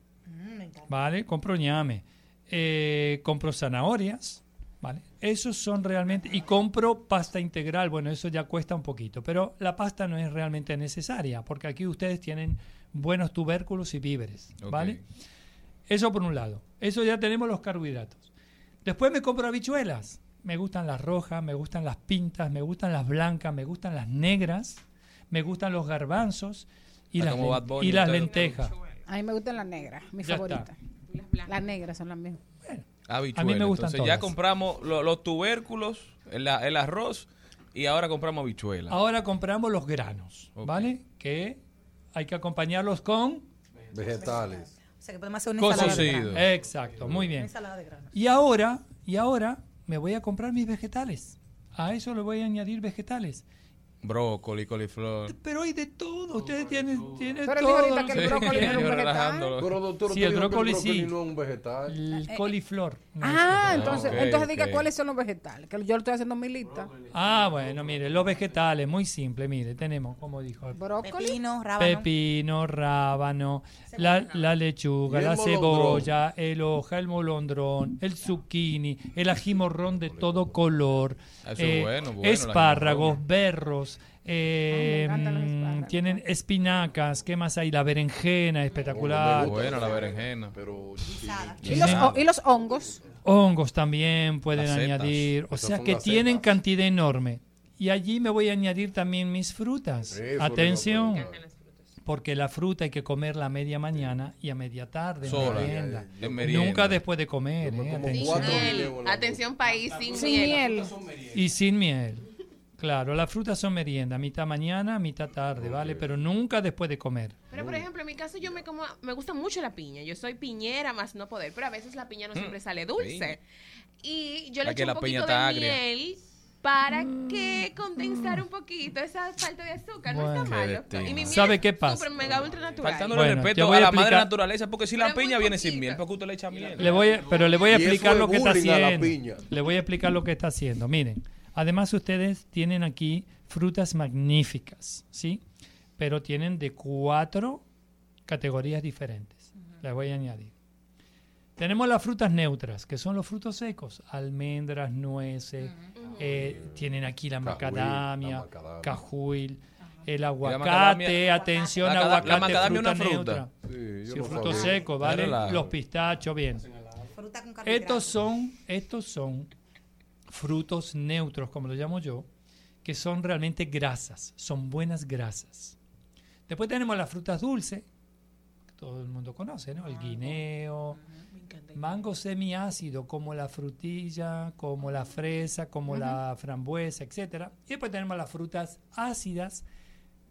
¿vale? Compro ñame. Eh, compro zanahorias, ¿vale? Esos son realmente... Y compro pasta integral, bueno, eso ya cuesta un poquito, pero la pasta no es realmente necesaria, porque aquí ustedes tienen buenos tubérculos y víveres. ¿vale? Eso por un lado. Eso ya tenemos los carbohidratos. Después me compro habichuelas. Me gustan las rojas, me gustan las pintas, me gustan las blancas, me gustan las negras, me gustan los garbanzos y las, como len- Bad Bunny y las usted. lentejas. A mí me gustan las negras, mi Ya favorita. Las negras son las mías. Habichuela. A mí me gustan Entonces ya todas. compramos lo- los tubérculos, el, arroz y ahora compramos habichuela. Ahora compramos los granos. ¿vale? Que hay que acompañarlos con Vegetales. O sea que podemos hacer una ensalada de grano. Exacto, muy bien. Una ensalada de grano. Y ahora, y ahora me voy a comprar mis vegetales. A eso le voy a añadir vegetales. Brócoli, coliflor. Pero hay de todo. Ustedes tienen, tienen Pero todo. ahorita lo que el brócoli quieran. era un vegetal. Pero doctor, Sí, el brócoli sí. no es un vegetal. El coliflor. no es Ah, vegetal. entonces, ok, entonces diga ok. cuáles son los vegetales. Que yo lo estoy haciendo en mi lista. Ah, bueno, mire, los vegetales, muy simple, mire, tenemos, como dijo, Brócoli. Pepino, rábano. pepino, rábano, la, la lechuga, la cebolla, el hoja, el molondrón, el zucchini, el ají morrón de todo color, Eso es eh, bueno, bueno, espárragos, berros, eh, espárragos. tienen espinacas, ¿qué más hay? La berenjena, espectacular. Bueno, la berenjena. Pero Y los, y los hongos. Hongos también pueden Las setas. añadir, o Esas sea que tienen setas. cantidad enorme. Y allí me voy a añadir también mis frutas. Atención, porque la fruta hay que comerla a media mañana y a media tarde, en Sola. merienda. En merienda. Nunca después de comer, eh, atención. país, sin, Sin miel. miel. Y sin miel. Claro, las frutas son merienda, mitad mañana, mitad tarde, ¿vale? Pero nunca después de comer. Pero por ejemplo, en mi caso yo me como, me gusta mucho la piña. Yo soy piñera más no poder, pero a veces la piña no siempre sale dulce. Y yo le La echo la un piña poquito de agria. miel para que condensar un poquito esa falta de azúcar. no está mal, Qué doctor. Y mi ¿Sabe qué pasa? Super mega ultra natural. Faltándole Bueno, respeto voy a a la madre naturaleza, porque si Pero la piña viene sin miel, ¿para qué usted le echa miel? Le voy a- pero le voy a explicar lo que está haciendo. Le voy a explicar lo que está haciendo. Miren, además ustedes tienen aquí frutas magníficas, ¿sí? Pero tienen de cuatro categorías diferentes. Les voy a añadir. Tenemos las frutas neutras, que son los frutos secos, almendras, nueces, eh, tienen aquí la Cajuil, macadamia, la macadamia. cajuil, el aguacate, atención, la la aguacate, macadamia fruta es una fruta. neutra. Sí, sabía. secos, ¿vale? Los pistachos, bien. Fruta con. Estos son, estos son frutos neutros, como lo llamo yo, que son realmente grasas, son buenas grasas. Después tenemos las frutas dulces, que todo el mundo conoce, ¿no? El guineo, mango semiácido, como la frutilla, como la fresa, como la frambuesa, etcétera. Y después tenemos las frutas ácidas,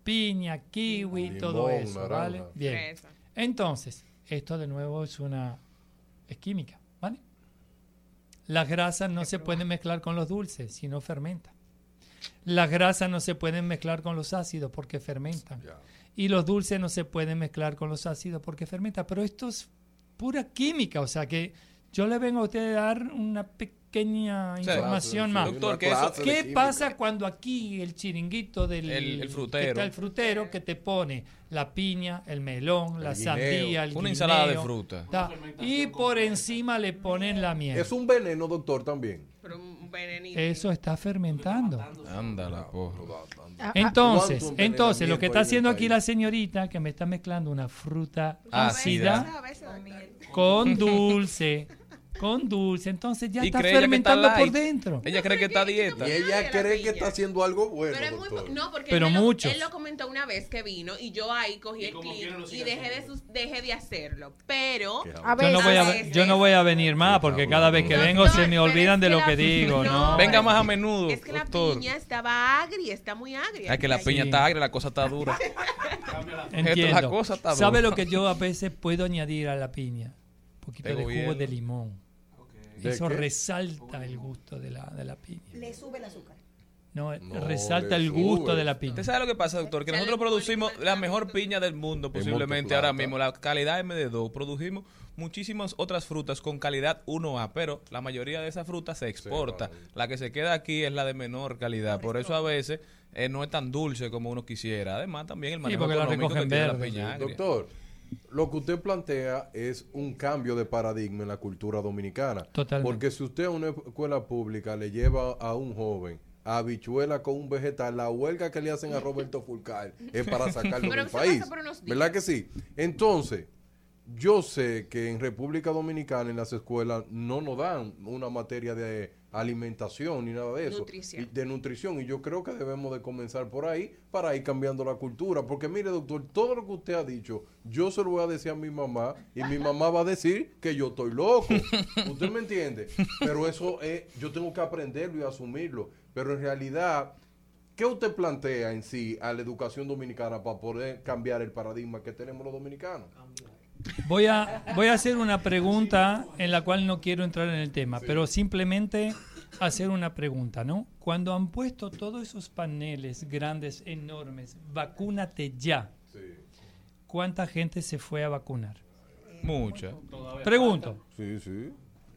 piña, kiwi, Limón, todo eso, naranja. ¿vale? Bien. Entonces, esto de nuevo es una es química. Las grasas no se pueden mezclar con los dulces, si no fermentan. Las grasas no se pueden mezclar con los ácidos porque fermentan. Y los dulces no se pueden mezclar con los ácidos porque fermentan. Pero esto es pura química, o sea que yo le vengo a usted a dar una pequeña sea, información sí, más. Doctor, eso- ¿Qué pasa cuando aquí el chiringuito del El- el que frutero. está el frutero que te pone la piña, el melón, la El guineo. sandía, el Una ensalada de fruta. ta, y por encima le ponen la miel. Es un veneno, doctor, también. Pero un venenito. Eso está porro. Ándala, porra. Ah, ah, Entonces, ¿Cuánto entonces lo que está haciendo aquí la señorita que me está mezclando una fruta Ácida. con dulce, con dulce, entonces ya Y está fermentando está por dentro. Ella cree que está a dieta. Y ella cree que está haciendo algo bueno, Pero es muy no porque Pero él, me lo- muchos. él lo comentó una vez que vino y yo ahí cogí el clip y dejé de sus- dejé de hacerlo pero A Yo no, voy a, veces- yo no voy a venir más porque cada vez que No, vengo no, se me olvidan es de que lo la- que digo, no, ¿no? Venga más a menudo, es que la piña estaba agria está muy agria Ay, que la piña Sí. está agria, la cosa está dura. Entiendo. la cosa está ¿Sabe dura. lo que yo a veces puedo añadir a la piña? Un poquito Tengo de jugo de limón. ¿De Eso qué? resalta el gusto de la, de la piña. Le sube el azúcar. No, No, resalta el gusto sube. de la piña. ¿Usted sabe lo que pasa, doctor? Que nosotros producimos la mejor piña del mundo, posiblemente ahora mismo. La calidad MD2. Produjimos muchísimas otras frutas con calidad 1A, pero la mayoría de esas frutas se exporta. La que se queda aquí es la de menor calidad. Por eso a veces eh, no es tan dulce como uno quisiera. Además, también el manejo porque la económico que recogen tiene la piña agria. Doctor, lo que usted plantea es un cambio de paradigma en la cultura dominicana. Totalmente. Porque si usted a una escuela pública le lleva a un joven a habichuela con un vegetal, la huelga que le hacen a Roberto Fulcar es para sacarlo del país. ¿Verdad que sí? Entonces, yo sé que en República Dominicana en las escuelas no nos dan una materia de alimentación ni nada de eso. Nutrición. Y de nutrición. Y yo creo que debemos de comenzar por ahí para ir cambiando la cultura. Porque mire, doctor, todo lo que usted ha dicho, yo se lo voy a decir a mi mamá y mi mamá va a decir que yo estoy loco. ¿Usted me entiende? Pero eso es, yo tengo que aprenderlo y asumirlo. Pero en realidad... ¿Qué usted plantea en sí a la educación dominicana para poder cambiar el paradigma que tenemos los dominicanos? Voy a, voy a hacer una pregunta en la cual no quiero entrar en el tema, pero simplemente hacer una pregunta, ¿no? Cuando han puesto todos esos paneles grandes, enormes, vacúnate ya, ¿cuánta gente se fue a vacunar? Mucha. Pregunto, Sí, sí.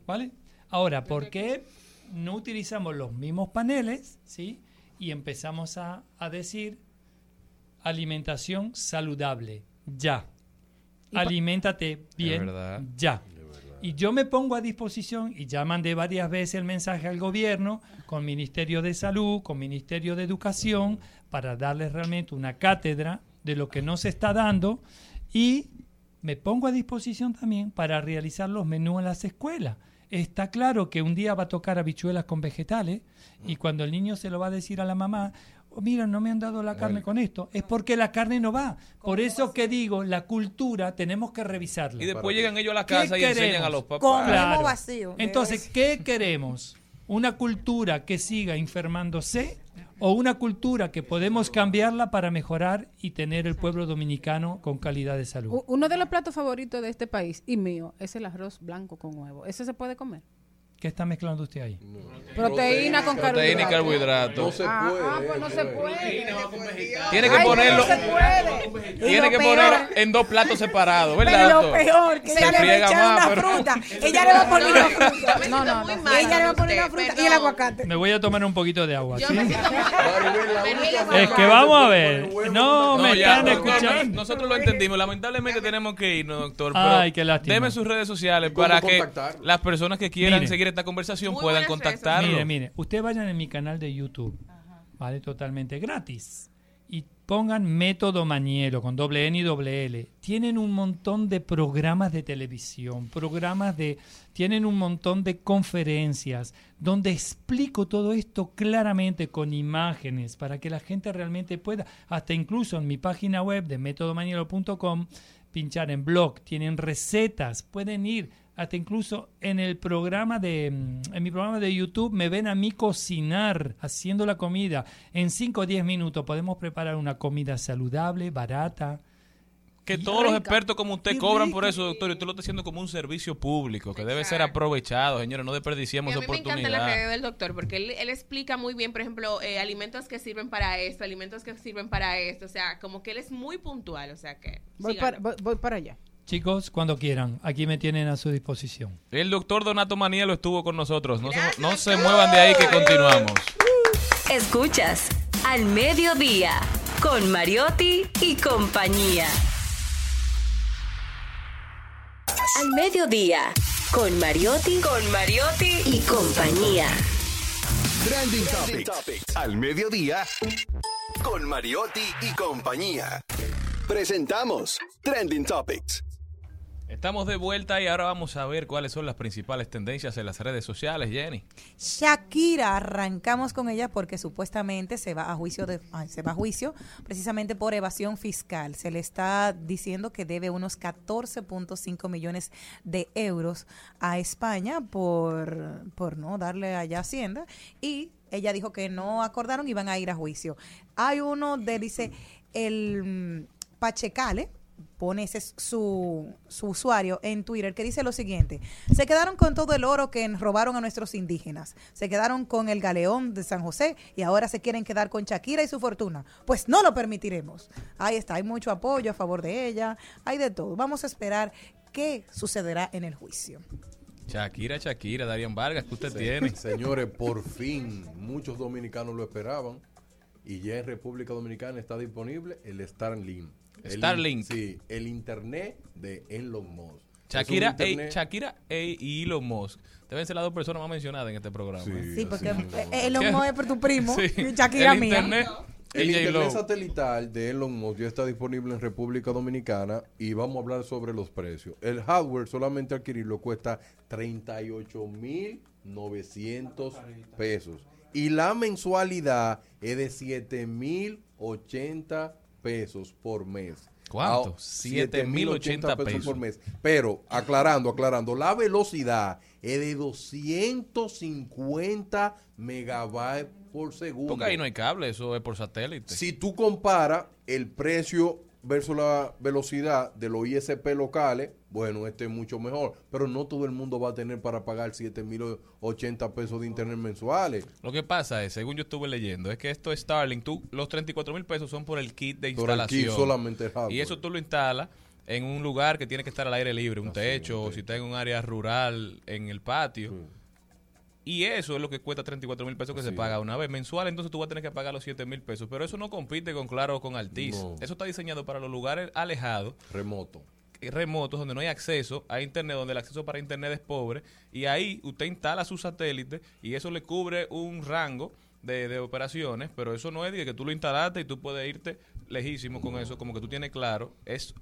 ¿vale? Ahora, ¿por qué no utilizamos los mismos paneles, ¿sí? Y empezamos a, a decir alimentación saludable, ya. Aliméntate bien, verdad. ya. Y yo me pongo a disposición, y ya mandé varias veces el mensaje al gobierno, con Ministerio de Salud, con Ministerio de Educación, para darles realmente una cátedra de lo que no se está dando, y me pongo a disposición también para realizar los menús en las escuelas. Está claro que un día va a tocar habichuelas con vegetales, y cuando el niño se lo va a decir a la mamá, "Oh, mira, no me han dado la carne con esto, es porque la carne no va. Por eso que digo, la cultura tenemos que revisarla. Y después llegan ellos a la ¿Qué casa y enseñan a los papás. Claro. Vacío. Entonces, ¿qué queremos? ¿Una cultura que siga enfermándose o una cultura que podemos cambiarla para mejorar y tener el pueblo dominicano con calidad de salud? Uno de los platos favoritos de este país y mío es el arroz blanco con huevo. ¿Ese se puede comer? ¿Qué está mezclando usted ahí? Proteína con Proteína y carbohidratos. carbohidratos. No se Ah, puede. ah, pues no se puede. Tiene que Ay, ponerlo. no se puede. Tiene que peor- poner en dos platos separados, ¿verdad? Pero lo peor, que Se ella le va a echar más, una pero- fruta. Ella le va a poner una fruta. No, no, muy no. mal Ella le va a poner una fruta y el aguacate. Me voy a tomar un poquito de agua. ¿sí? Es que vamos a ver. No, me están escuchando. Nosotros lo entendimos. Lamentablemente tenemos que irnos, doctor. Pero Ay, qué lástima. Deme sus redes sociales ¿Cómo para que las personas que quieran Mire. seguir esta conversación Muy puedan contactarlo. Mire, mire, ustedes vayan en mi canal de YouTube, vale, totalmente gratis. Y pongan Método Maniero con doble N y doble L. Tienen un montón de programas de televisión, programas de... Tienen un montón de conferencias donde explico todo esto claramente con imágenes para que la gente realmente pueda, hasta incluso en mi página web de métodomaniero.com, pinchar en blog, tienen recetas, pueden ir hasta incluso en el programa de mm, en mi programa de YouTube me ven a mí cocinar haciendo la comida en 5 o 10 minutos podemos preparar una comida saludable barata Que todos los expertos como usted cobran por eso, doctor, y usted lo está haciendo como un servicio público que debe ser aprovechado, señores, no Y desperdiciemos a esa mí me encanta la oportunidad. red del doctor porque él, él explica muy bien, por ejemplo, eh, alimentos que sirven para esto, alimentos que sirven para esto. O sea, como que él es muy puntual. O sea, que. Voy para, voy, voy para allá. Chicos cuando quieran aquí me tienen a su disposición El doctor Donato Manielo estuvo con nosotros. No, se, no se muevan de ahí que continuamos. Escuchas Al Mediodía con Mariotti y compañía. Al Mediodía con Mariotti, con Mariotti y compañía. Trending Topics. Al mediodía. Con Mariotti y compañía. Presentamos Trending Topics. Estamos de vuelta y ahora vamos a ver cuáles son las principales tendencias en las redes sociales, Jenny. Shakira, arrancamos con ella porque supuestamente se va a juicio de, se va a juicio precisamente por evasión fiscal. Se le está diciendo que debe unos 14.5 millones de euros a España por, por no darle allá Hacienda y ella dijo que no acordaron y van a ir a juicio. Hay uno de dice el mm, Pachecale pone ese es su, su usuario en Twitter que dice lo siguiente, se quedaron con todo el oro que robaron a nuestros indígenas, se quedaron con el galeón de San José y ahora se quieren quedar con Shakira y su fortuna. Pues no lo permitiremos. Ahí está, hay mucho apoyo a favor de ella, hay de todo. Vamos a esperar qué sucederá en el juicio. Shakira, Shakira, Darian Vargas, que usted Se- tiene. Señores, por fin, muchos dominicanos lo esperaban y ya en República Dominicana está disponible el Starlink. El in- Starlink. sí, el internet de Elon Musk. Shakira, e, Shakira e y Elon Musk deben ser las dos personas más mencionadas en este programa. ¿eh? Sí, porque eh, Elon Musk es por tu primo Sí. y Shakira El mía. internet El internet satelital de Elon Musk ya está disponible en República Dominicana y vamos a hablar sobre los precios. El hardware solamente adquirirlo cuesta 38.900 pesos y la mensualidad es de 7.080 pesos por mes. ¿Cuánto? Ah, 7.080 pesos. por mes. Pero, aclarando, aclarando, la velocidad es de 250 megabytes por segundo. Porque ahí no hay cable, eso es por satélite. Si tú comparas el precio versus la velocidad de los ISP locales, bueno, este es mucho mejor. Pero no todo el mundo va a tener para pagar 7.080 pesos de internet mensuales. Lo que pasa es, según yo estuve leyendo, es que esto es Starlink, tú, los 34 mil pesos son por el kit de Por el instalación. kit, solamente el. Y eso tú lo instalas en un lugar que tiene que estar al aire libre, un techo, o si está en un área rural, en el patio. Y eso es lo que cuesta 34 mil pesos que se paga una vez mensual, entonces tú vas a tener que pagar los 7 mil pesos. Pero eso no compite con Claro o con Altiz. No. Eso está diseñado para los lugares alejados, Remoto. eh, remotos, donde no hay acceso a Internet, donde el acceso para Internet es pobre. Y ahí usted instala su satélite y eso le cubre un rango de, de operaciones, pero eso no es de que tú lo instalaste y tú puedes irte lejísimo con eso, como que tú tienes claro. Es,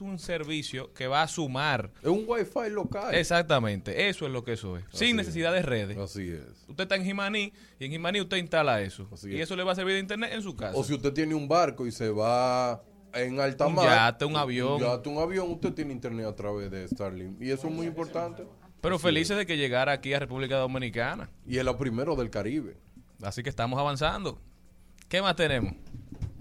un servicio que va a sumar. Es un wifi local. Exactamente, eso es lo que eso es. Así Sin es. necesidad de redes. Así es. Usted está en Jimaní y en Jimaní usted instala eso. Así y es. eso le va a servir de internet en su casa. O si usted tiene un barco y se va en alta Un mar. yate, un avión. Un yate, un avión, usted tiene internet a través de Starlink. Y eso es muy importante. Pero Así felices es. de que llegara aquí a República Dominicana. Y es la primero del Caribe. Así que estamos avanzando. ¿Qué más tenemos?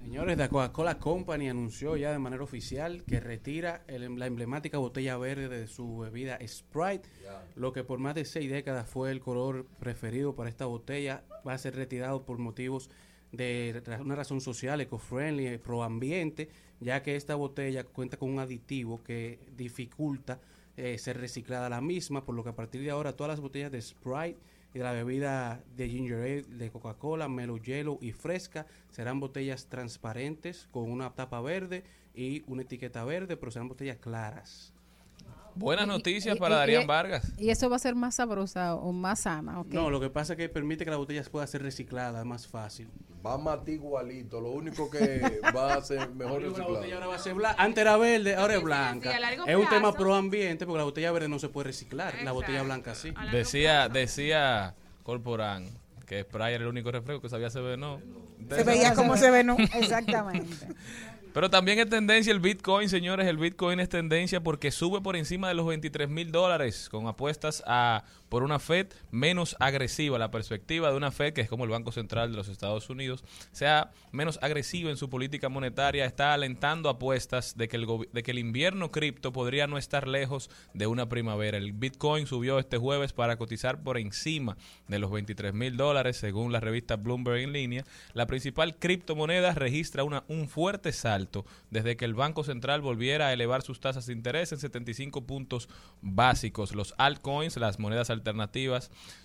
Señores, la Coca-Cola Company anunció ya de manera oficial que retira el- la emblemática botella verde de su bebida Sprite, lo que por más de seis décadas fue el color preferido para esta botella, va a ser retirado por motivos de una razón social, eco-friendly, pro ambiente, ya que esta botella cuenta con un aditivo que dificulta eh, ser reciclada la misma, por lo que a partir de ahora todas las botellas de Sprite y de la bebida de ginger ale de Coca-Cola, Melo Yellow y fresca serán botellas transparentes con una tapa verde y una etiqueta verde, pero serán botellas claras. Buenas noticias Y- para y- Darían y- Vargas. Y eso va a ser más sabrosa o más sana, ¿ok? No, lo que pasa es que permite que la botella pueda ser reciclada más fácil. Va a matar igualito. Lo único que va a ser mejor La reciclado. botella ahora va a ser blanca. Antes era verde, ahora es Sí, sí, blanca. sí, es un tema pro ambiente porque la botella verde no se puede reciclar. La botella blanca sí. Decía, decía Corporán que Sprite era el único refresco que sabía hacer no. Se veía como se ve, ¿no? Exactamente. Pero también es tendencia el Bitcoin, señores. El Bitcoin es tendencia porque sube por encima de los 23 mil dólares con apuestas a por una Fed menos agresiva. La perspectiva de una Fed, que es como el Banco Central de los Estados Unidos, sea menos agresiva en su política monetaria, está alentando apuestas de que el, de que el invierno cripto podría no estar lejos de una primavera. El Bitcoin subió este jueves para cotizar por encima de los 23 mil dólares, según la revista Bloomberg en línea. La principal criptomoneda registra una, un fuerte salto desde que el Banco Central volviera a elevar sus tasas de interés en 75 puntos básicos. Los altcoins, las monedas alternativas,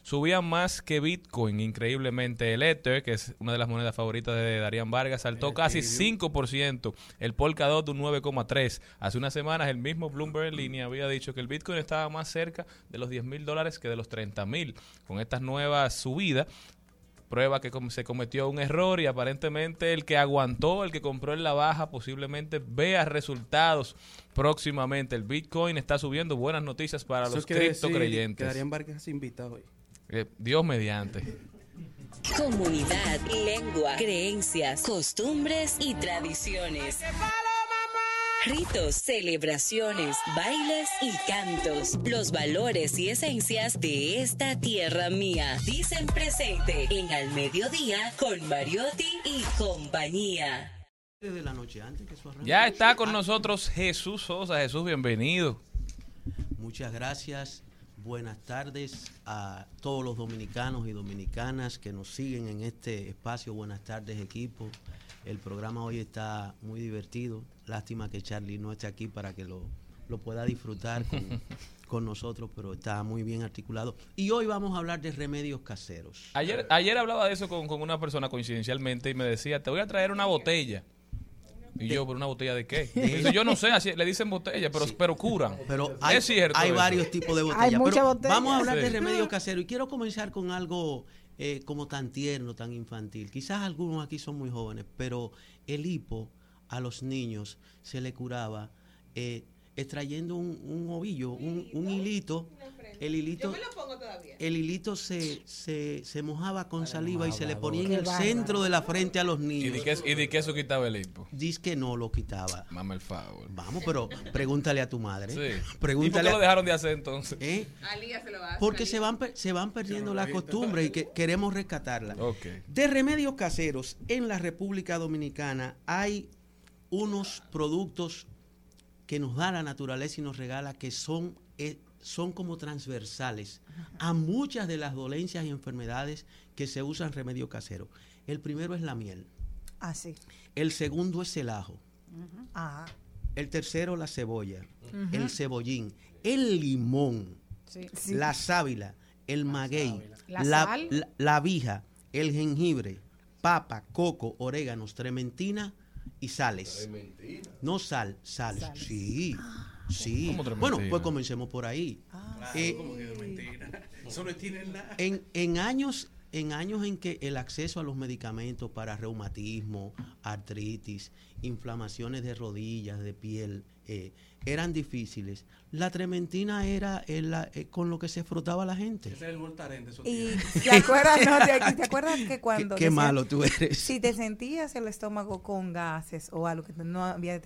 subían más que Bitcoin. Increíblemente, el Ether, que es una de las monedas favoritas de Darían Vargas, saltó casi 5%. El Polkadot un 9,3%. Hace unas semanas el mismo Bloomberg en línea había dicho que el Bitcoin estaba más cerca de los 10 mil dólares que de los 30 mil. Con estas nuevas subidas, prueba que com- se cometió un error y aparentemente el que aguantó, el que compró en la baja, posiblemente vea resultados próximamente. El Bitcoin está subiendo buenas noticias para Eso los quiere decir cripto Que creyentes. Darían Vargas se invita hoy. Eh, Dios mediante. Comunidad, lengua, creencias, costumbres y tradiciones. Ritos, celebraciones, bailes y cantos. Los valores y esencias de esta tierra mía. Dicen presente en Al Mediodía con Mariotti y compañía. de la noche antes que eso arranque. Ya está con nosotros Jesús Sosa. Jesús, bienvenido. Muchas gracias. Buenas tardes a todos los dominicanos y dominicanas que nos siguen en este espacio. Buenas tardes, equipo. El programa hoy está muy divertido. Lástima que Charlie no esté aquí para que lo, lo pueda disfrutar con, con nosotros, pero está muy bien articulado. Y hoy vamos a hablar de remedios caseros. Ayer, ayer hablaba de eso con, con una persona coincidencialmente y me decía, te voy a traer una botella. Y yo, ¿pero una botella de qué? Dice, yo no sé, así, le dicen botella, pero, pero curan. Pero hay, es cierto. hay varios tipos de Hay botellas. mucha pero botella. Vamos a hablar de remedios caseros y quiero comenzar con algo eh, como tan tierno, tan infantil. Quizás algunos aquí son muy jóvenes, pero el hipo a los niños se le curaba eh, extrayendo un, un ovillo, un, un hilito. El hilito, pongo todavía. el hilito se, se, se mojaba con saliva y se le ponía en el centro de la frente a los ¿Y niños. de, qué, ¿Y de qué eso quitaba el hipo? Dice que no lo quitaba. Mame el favor. Vamos, pero pregúntale a tu madre. Sí. ¿Y por Pregúntale qué lo dejaron de hacer entonces? ¿Eh? Alía se lo hace. Porque se van, se van perdiendo la costumbre y que queremos rescatarla. De remedios caseros, en la República Dominicana hay unos productos que nos da la naturaleza y nos regala que son, eh, son como transversales a muchas de las dolencias y enfermedades que se usan remedios caseros. El primero es la miel, Así. el segundo es el ajo, Ah. el tercero la cebolla, el cebollín, el limón, Sí. Sí. la sábila, el maguey, La la, sal. la, la vija, el jengibre, papa, coco, oréganos, trementina y sales. No sal, sales. Sí, sí. ¿Cómo trementina? Bueno, pues comencemos por ahí. Ah. Eh, Como que de mentira. Eso no tiene nada. en, en años en años en que el acceso a los medicamentos para reumatismo, artritis, inflamaciones de rodillas, de piel, eh, eran difíciles, la trementina era el- la- eh, con lo que se frotaba la gente. Ese es el Voltaren de esos Y te acuerdas, no, te, te acuerdas que cuando qué decían- malo tú eres. si te sentías el estómago con gases o algo que no había,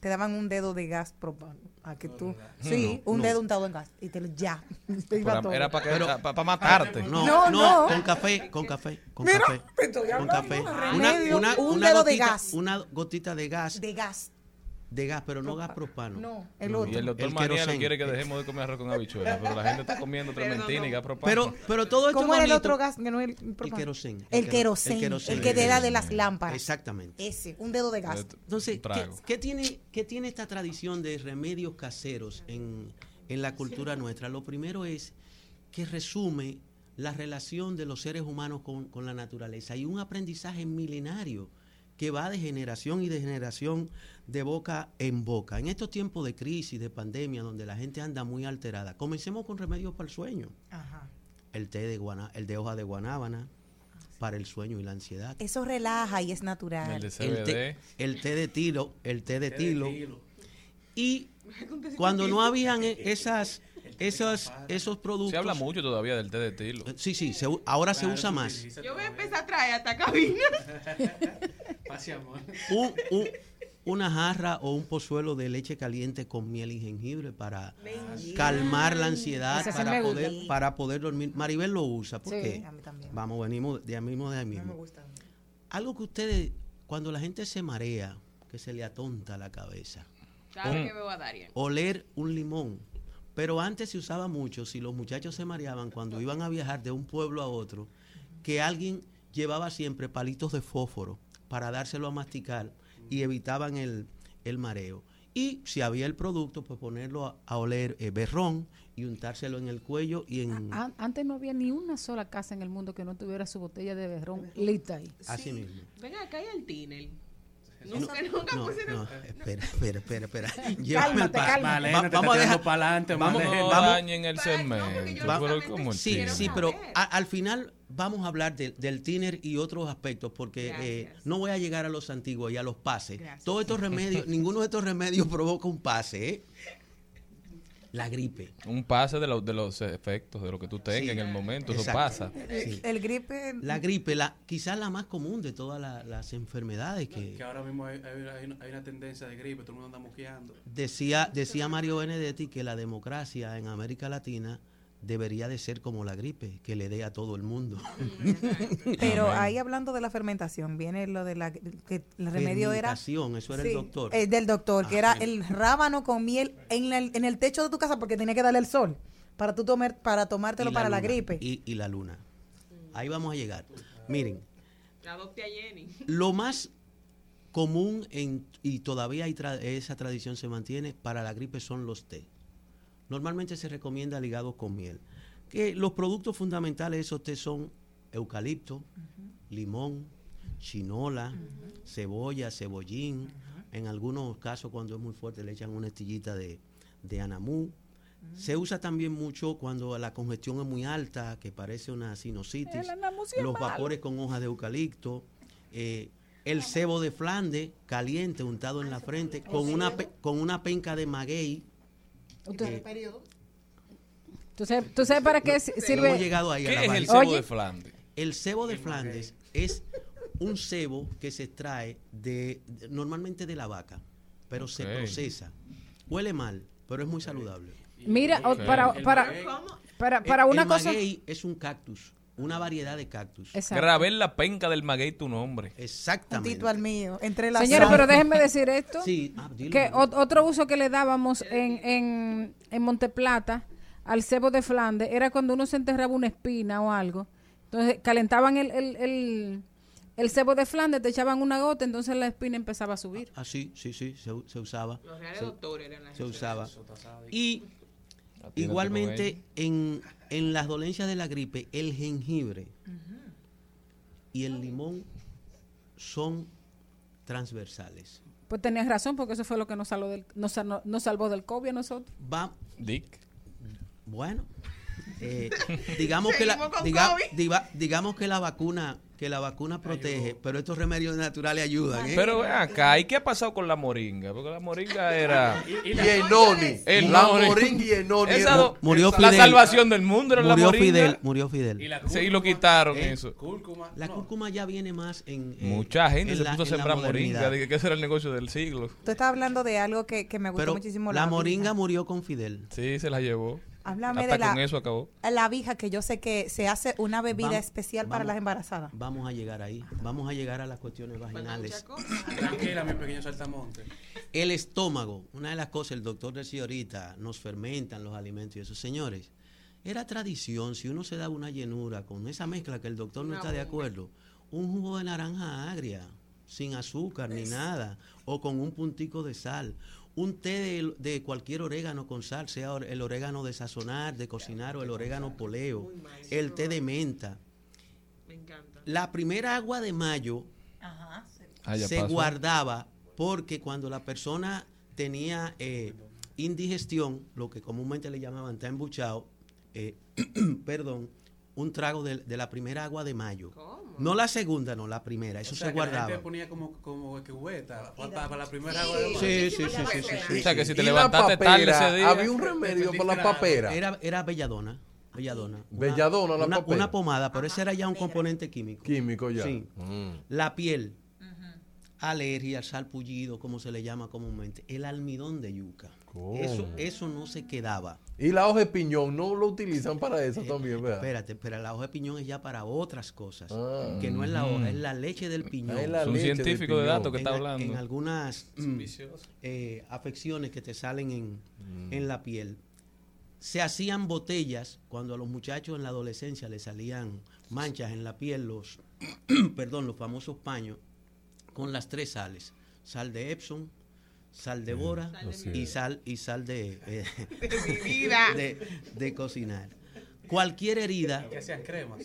te daban un dedo de gas propano, a que tú, sí, No, un no. dedo untado en gas y te lo ya, te iba todo. era para Pero- matarte. No, No, no, no. con café, con café, con Mira, café. Con café. de Una, una, un una dedo de gotita, gas. una gotita de gas, de gas. De gas, pero no gas propano. No, el otro. Y el doctor El María no querosén. quiere que dejemos de comer arroz con habichuelas, pero la gente está comiendo trementina y gas propano. Pero, pero todo esto ¿Cómo era el otro gas que no es el, El propano? querosén. El quero- querosén, el, querosén. que te da de las lámparas. Exactamente. Ese, un dedo de gas. Entonces, Un ¿qué, trago. qué tiene, qué tiene esta tradición de remedios caseros en, en la cultura nuestra? Lo primero es que resume la relación de los seres humanos con, con la naturaleza y un aprendizaje milenario que va de generación y de generación de boca en boca. En estos tiempos de crisis, de pandemia, donde la gente anda muy alterada, comencemos con remedios para el sueño. Ajá. El té de, guana, el de hoja de guanábana para el sueño y la ansiedad. Eso relaja y es natural. El de El té, CBD. el té de tilo, el té de tilo. Y cuando no habían e- esas, esas, esos productos. Se habla mucho todavía del té de tilo. Sí, sí, se ahora se usa más. Yo voy a empezar a traer hasta cabina. Un- un- una jarra o un pozuelo de leche caliente con miel y jengibre para calmar la ansiedad, para poder, para poder dormir. Maribel lo usa. ¿Por Sí. A mí también. Vamos, venimos de ahí mismo, de ahí mismo. Algo que ustedes, cuando la gente se marea, que se le atonta la cabeza, vez que veo a Darien. oler un limón. Pero antes se usaba mucho, si los muchachos se mareaban cuando iban a viajar de un pueblo a otro, que alguien llevaba siempre palitos de fósforo para dárselo a masticar y evitaban el, el mareo. Y si había el producto, pues ponerlo a, a oler eh, berrón y untárselo en el cuello y en... An- Antes no había ni una sola casa en el mundo que no tuviera su botella de berrón lista ahí. Así mismo. Venga, acá hay el tiner. No, Nunca, nunca no, pusieron. no, espera, espera, espera, espera. Llévame Cálmate, al pa- cálmate. Malena, te vamos a dejar tirando pa'lante, vamos. No vamos- dañen el segmento. Va- pero ¿cómo el Sí, tiner? sí, pero a- al final vamos a hablar de- del tiner y otros aspectos porque eh, no voy a llegar a los antiguos y a los pases. Gracias. Todos estos remedios, ninguno de estos remedios provoca un pase, ¿eh? La gripe. Un pase de, los de los efectos, de lo que tú tengas Sí. en el momento, Exacto. eso pasa. Sí. El gripe. La gripe, la, quizás la más común de todas la- las enfermedades que Que ahora mismo hay, hay- una, hay una tendencia de gripe, todo el mundo anda moqueando. decía, decía Mario Benedetti que la democracia en América Latina debería de ser como la gripe, que le dé a todo el mundo. Pero Amén. ahí hablando de la fermentación, viene lo de la que el remedio era Fermentación, eso era el doctor. eh, del doctor, que era el rábano con miel en el, en el techo de tu casa porque tenía que darle el sol para tú tomar para tomártelo Y para la luna, gripe. Y, y la luna. Ahí vamos a llegar. Miren, Adopte a Jenny. lo más común en, y todavía hay tra- esa tradición se mantiene para la gripe son los té. Normalmente se recomienda ligados con miel. Que los productos fundamentales de esos té son eucalipto, limón, chinola, cebolla, cebollín. En algunos casos, cuando es muy fuerte, le echan una estillita de, de anamú. Se usa también mucho cuando la congestión es muy alta, que parece una sinusitis. Los vapores con hojas de eucalipto. eh, el cebo de Flandes caliente untado en la frente con una con una penca de maguey. Usted- eh, ¿Tú sabes, tú sabes para qué hemos sirve? llegado ahí a ¿Qué la es el cebo Oye. de Flandes? El cebo de Flandes es un cebo que se extrae de, de- normalmente de la vaca, pero se Ok. procesa. Huele mal, pero es muy saludable. Mira, o- para, El para, para, para El- una el cosa. es un cactus, una variedad de cactus. Exacto. Grabé en la penca del maguey tu nombre. Exactamente. Puntito al mío, entre las Señores, pero déjenme decir esto. Sí, ah, dilo, que otro uso que le dábamos en, en, en Monteplata al cebo de Flandes era cuando uno se enterraba una espina o algo. Entonces calentaban el, el, el, el cebo de Flandes, te echaban una gota, entonces la espina empezaba a subir. Ah, sí, sí, sí, se, se usaba. Los reales Se- doctores eran las se gente. usaba. Y igualmente en, en las dolencias de la gripe, el jengibre y el limón son transversales. Pues tenías razón, porque eso fue lo que nos salvó del, nos, nos salvó del COVID a nosotros. Va, Dick. bueno, eh, digamos que la diga- digamos que la vacuna que la vacuna protege, pero estos remedios naturales ayudan. ¿eh? Pero ven acá, ¿y qué ha pasado con la moringa? Porque la moringa era... Y el noni. El la noni. moringa y el noni. Esa Murió La Fidel. salvación del mundo era la murió moringa. Fidel, murió Fidel. Y la Sí, y lo cúrcuma, quitaron ¿eh? eso. cúrcuma, La no. cúrcuma ya viene más en eh, Mucha gente en se la- puso a la sembrar moringa. Dije que ese era el negocio del siglo. Tú estás hablando de algo que, que me gustó Pero muchísimo. la abeja. moringa murió con Fidel. Sí, se la llevó. Háblame Hasta de la, con eso acabó. la abeja, que yo sé que se hace una bebida Vamos- especial para vamos- las embarazadas. Vamos a llegar ahí. Vamos a llegar a las cuestiones vaginales. Tranquila, mi pequeño saltamonte. El estómago, una de las cosas, el doctor decía ahorita, nos fermentan los alimentos y eso. Señores, era tradición, si uno se da una llenura con esa mezcla que el doctor no Una está de acuerdo, un jugo de naranja agria, sin azúcar ni nada, o con un puntico de sal. Un té de, de cualquier orégano con sal, sea el orégano de sazonar, de cocinar o el orégano poleo, el té de menta. Me encanta. La primera agua de mayo Ah, se guardaba porque cuando la persona tenía eh, indigestión, lo que comúnmente le llamaban está embuchado, eh, perdón, un trago de, de la primera agua de mayo. No la segunda, no, la primera. Eso O sea, se que la guardaba. gente ponía como, como cubeta para, para la primera agua de Sí, sí, sí, sí, sí, sí. O sea, que si te ¿Y la levantaste tarde papera? ese día. Había un remedio para la papera. Era, era belladona. Belladona. Una- Belladona, la una, papera. una pomada, pero ese era ya un componente químico. Químico ya. Sí. Mm. La piel. Alergia, salpullido, como se le llama comúnmente. El almidón de yuca. ¿Cómo? Eso, eso no se quedaba. Y la hoja de piñón no lo utilizan para eso también, ¿verdad? Espérate, pero la hoja de piñón es ya para otras cosas. Ah. que no es la hoja, es la leche del piñón. Es la Es un leche científico de datos que está en, hablando. en algunas mm, eh, afecciones que te salen en, Mm. en la piel. Se hacían botellas cuando a los muchachos en la adolescencia les salían manchas en la piel, los, perdón, los famosos paños, con las tres sales. Sal de Epsom, sal de bora y sal, y sal de, eh, mi vida. de, de cocinar. Cualquier herida, Que hacían cremas.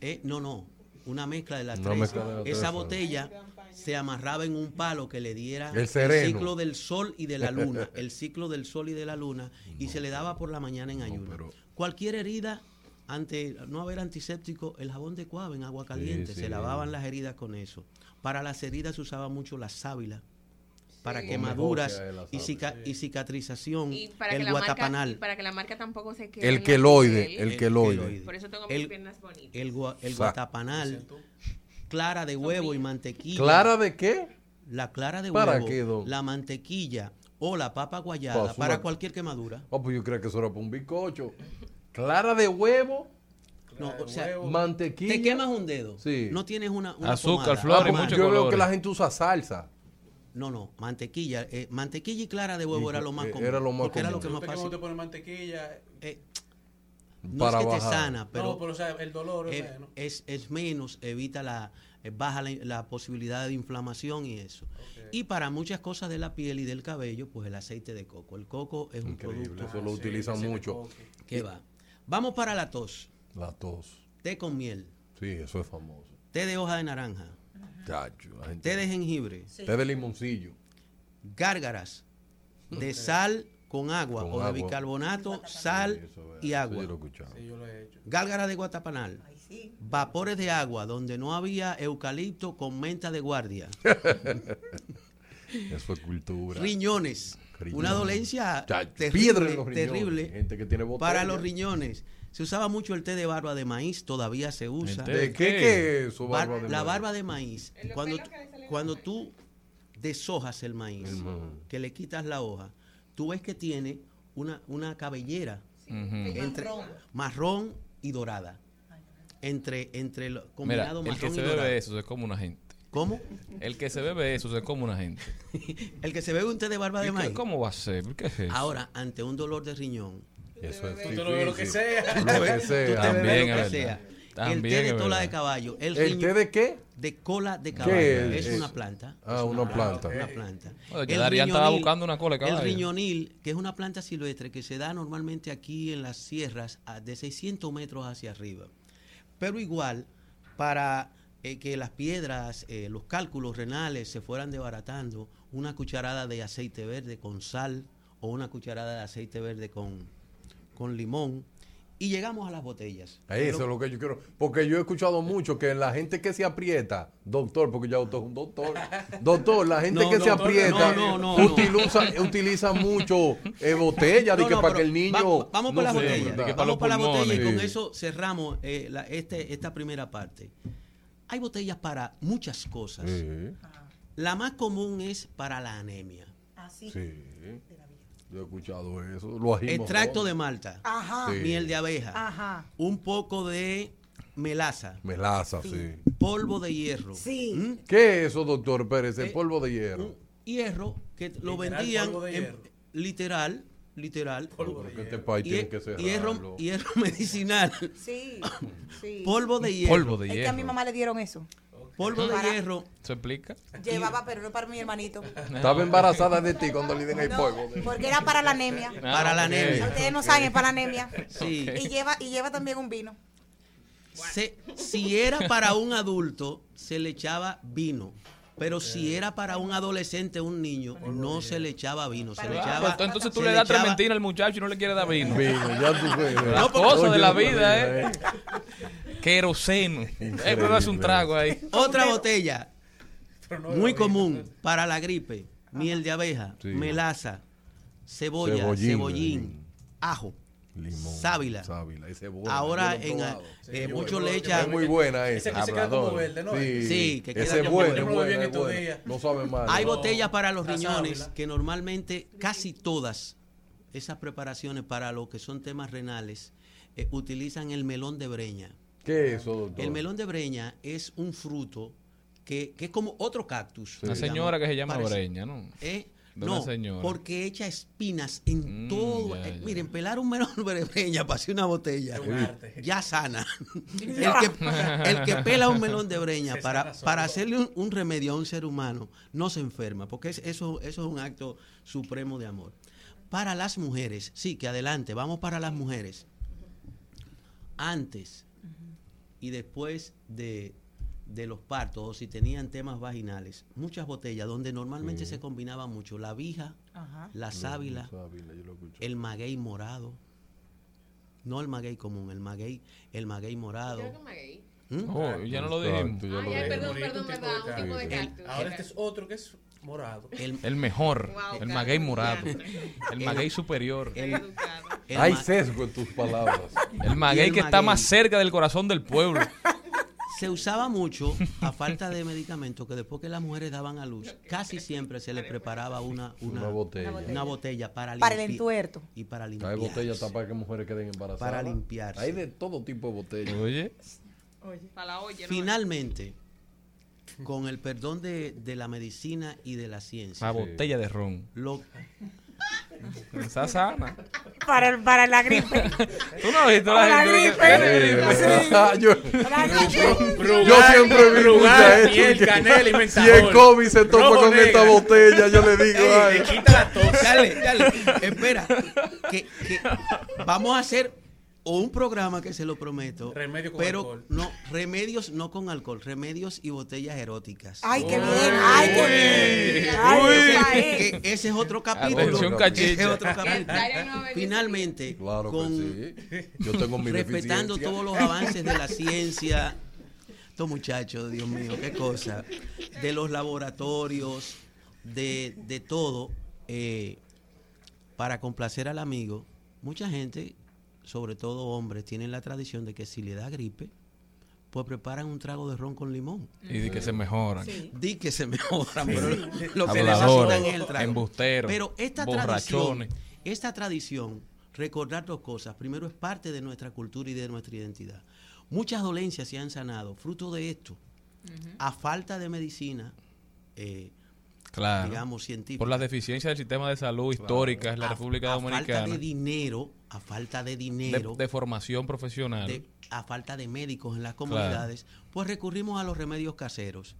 eh, no, no, una mezcla de las Una tres. de Esa tres, botella se amarraba en un palo que le diera El ciclo del sol y de la luna, el ciclo del sol y de la luna, y se le daba por la mañana en ayuno. pero- Cualquier herida, ante no haber antiséptico, el jabón de cuava en agua caliente, sí. se lavaban las heridas con eso. Para las heridas se usaba mucho la sábila. Para quemaduras y, cica- y cicatrización, Y para, el la marca, y guatapanal. para que la marca tampoco se quede. El queloide, el queloide. Por eso tengo mis El- piernas bonitas. El, gua- el Exacto. guatapanal, clara de huevo y mantequilla. ¿Clara de qué? La clara de ¿Para huevo, qué, don? la mantequilla o la papa guayada para una- cualquier quemadura. Oh, pues yo creo que eso era para un bizcocho. Clara de huevo, No, o sea, mantequilla. te quemas un dedo. Sí. No tienes una, una Azúcar, flores, Ah, mucho Yo veo colores. que la gente usa salsa. No, no, mantequilla. eh, mantequilla y clara de huevo Y- era lo más eh, común. era lo más porque era lo común. que más fácil. te pone mantequilla. eh, no para es que te sana, pero, no, pero o sea, el dolor es menos. es, es menos, evita la, eh, baja la, la posibilidad de inflamación y eso. Y para muchas cosas de la piel y del cabello, pues el aceite de coco. El coco es un Increíble, producto eso lo utilizan mucho. que va. Vamos para la tos. La tos. Té con miel, Sí, eso es famoso. té de hoja de naranja, Chacho, la gente- té de jengibre, té de limoncillo. gárgaras de sal con agua Con o de agua. bicarbonato, sal y agua. yo lo he escuchado. Sí, yo lo he hecho. Gálgara de guatapanal. Vapores de agua donde no había eucalipto con menta de guardia. Eso es cultura. Riñones. Riñones. Una dolencia Chacho, terrible, piedra en los riñones. terrible Gente que tiene botella. para los riñones. Se usaba mucho el té de barba de maíz, todavía se usa. ¿De qué, qué es eso, Bar- barba de la barba de maíz, cuando, cuando tú deshojas el maíz, El que le quitas la hoja, tú ves que tiene una, una cabellera entre marrón y dorada. Entre, entre lo Mira, combinado el que marrón se y dorada. bebe eso se come una gente. ¿Cómo? El que se bebe eso se come una gente. El que se bebe un té de barba ¿Y de maíz. ¿Cómo va a ser? ¿Qué es eso? Ahora, ante un dolor de riñón, Eso es Tú te lo que sea. Lo que sea. También lo es que el té de verdad. de caballo. El, ¿El té de qué? de cola de caballo. ¿Qué es, es? una planta. Ah, una planta. Una planta. Oye, que El Darían estaba riñonil- buscando una cola de El caballo. riñonil, que es una planta silvestre que se da normalmente aquí en las sierras a- de 600 metros hacia arriba. Pero igual, para eh, que las piedras, eh, los cálculos renales se fueran desbaratando, una cucharada de aceite verde con sal o una cucharada de aceite verde con, con limón. Y llegamos a las botellas. Eso es lo que yo quiero. Porque yo he escuchado mucho que la gente que se aprieta, doctor, porque ya usted es un doctor. Doctor, la gente No, que se doctor, aprieta no, no, no, no. utiliza, utiliza mucho eh, botella de No, que no, para que el niño. Vamos, vamos por no la se- botella. de que para Vamos los por la botella y con Sí. eso cerramos eh, la- este, esta primera parte. Hay botellas para muchas cosas. Sí, La más común es para la anemia. Así. sí. Yo he escuchado eso. Lo Extracto todo. de malta, Ajá. Sí. miel de abeja, Ajá. un poco de melaza, Melaza, sí. polvo de hierro. Sí. ¿Mm? ¿Qué es eso, doctor Pérez? El Eh, polvo de hierro. Un hierro que lo Literal, vendían polvo de en- hierro. literal, literal. Pero que este país tiene que cerrarlo. hierro, hierro medicinal, Sí. sí. polvo de hierro. Polvo de Es que a mi hierro. mamá le dieron eso. Polvo de Para- hierro. ¿Se explica? Llevaba, pero no para mi hermanito. Estaba embarazada de ti cuando le den el No, polvo. porque era para la anemia. Para la anemia. Ustedes no saben, es para la anemia. Sí. Y lleva, y lleva también un vino. Se- si era para un adulto, se le echaba vino. Pero si era para un adolescente o un niño, no se le echaba vino, se le Ah, echaba. pues entonces tú se le das echaba- trementina al muchacho y no le quieres dar vino. Vino, ya tú ves. Las No, cosas de la vida, ¿eh? Queroseno. Eh, un trago ahí. Otra botella muy común para la gripe, miel de abeja, Sí. melaza, cebolla, Cebollín, cebollín, ajo, Limón. sábila. Ahora en probado. eh, Sí, yo- le echan Es muy buena Ese esa. que se queda como verde, ¿no? Sí, Sí, que queda ese es como bueno, verde. es. No sabe mal. Hay No. botellas para los la riñones sábila. que normalmente casi todas esas preparaciones para lo que son temas renales eh, utilizan el melón de breña. ¿Qué es eso, doctor? El melón de breña es un fruto que, que es como otro cactus. Una digamos, señora que se llama parece- Breña, ¿no? ¿Eh? No, una señora. porque echa espinas en Mm, todo. ya, eh, ya. Miren, pelar un melón de breña para hacer una botella, ya sana. el, que, el que pela un melón de breña Se para, para hacerle un, un remedio a un ser humano no se enferma, porque es- eso, eso es un acto supremo de amor. Para las mujeres, sí, que adelante, vamos para las mujeres. Antes y después de, de los partos, o si tenían temas vaginales, muchas botellas donde normalmente se combinaba mucho la vija, Ajá. la sábila, Sábila, yo lo escuché. el maguey morado. No el maguey común, el maguey, el maguey morado. Creo que maguey. ¿Mm? Oh, ya no lo dijimos. ya ay, dije. perdón, Bonito, perdón, un tipo de cactus. Ahora este es otro que es morado. El, El mejor. Wow, el maguey morado. El maguey superior. el- Educado. el Hay sesgo en tus palabras. El maguey el que está más cerca del corazón del pueblo. se usaba mucho a falta de medicamentos que después que las mujeres daban a luz, casi siempre se les preparaba una, una, Una botella. una botella para Para limpi- el entuerto. y para Hay limpiar. botellas hasta para que mujeres queden embarazadas. Para limpiarse. Hay de todo tipo de botellas. Oye, Para la olla, ¿no? Finalmente, con el perdón de, de la medicina y de la ciencia, la botella de ron. lo, Está sana. Para, el- para la gripe. ¿Tú no has visto la la gripe. Sí. Ah, yo, La gripe. yo siempre vi Brugal, mucha miel, eso, que canela y Si el COVID se topa con negra. esta botella, yo le digo, Ey, ay, le quita la tos. dale, dale, espera, que, que vamos a hacer o un programa que se lo prometo, Remedio con pero alcohol. no remedios no con alcohol, remedios y botellas eróticas. Ay, qué bien. Ay, qué bien. Ay, que ese es otro capítulo. Atención, Ese es otro capítulo. Finalmente, claro con, que sí. Yo tengo mi respetando todos los avances de la ciencia, estos muchachos, Dios mío, qué cosa, de los laboratorios, de, de todo, eh, para complacer al amigo, mucha gente, sobre todo hombres, tienen la tradición de que si le da gripe, pues preparan un trago de ron con limón. Y di que se mejoran. Di que se mejoran, pero lo que necesitan es el trago. embusteros, Pero esta tradición, borrachones. esta tradición, recordar dos cosas. Primero, es parte de nuestra cultura y de nuestra identidad. Muchas dolencias se han sanado fruto de esto. A falta de medicina, eh, Claro. digamos, científica. Por las deficiencias del sistema de salud históricas en la a- República a Dominicana. falta de dinero, a falta de de, dinero, de formación profesional. de- a falta de médicos en las comunidades, pues recurrimos a los remedios caseros.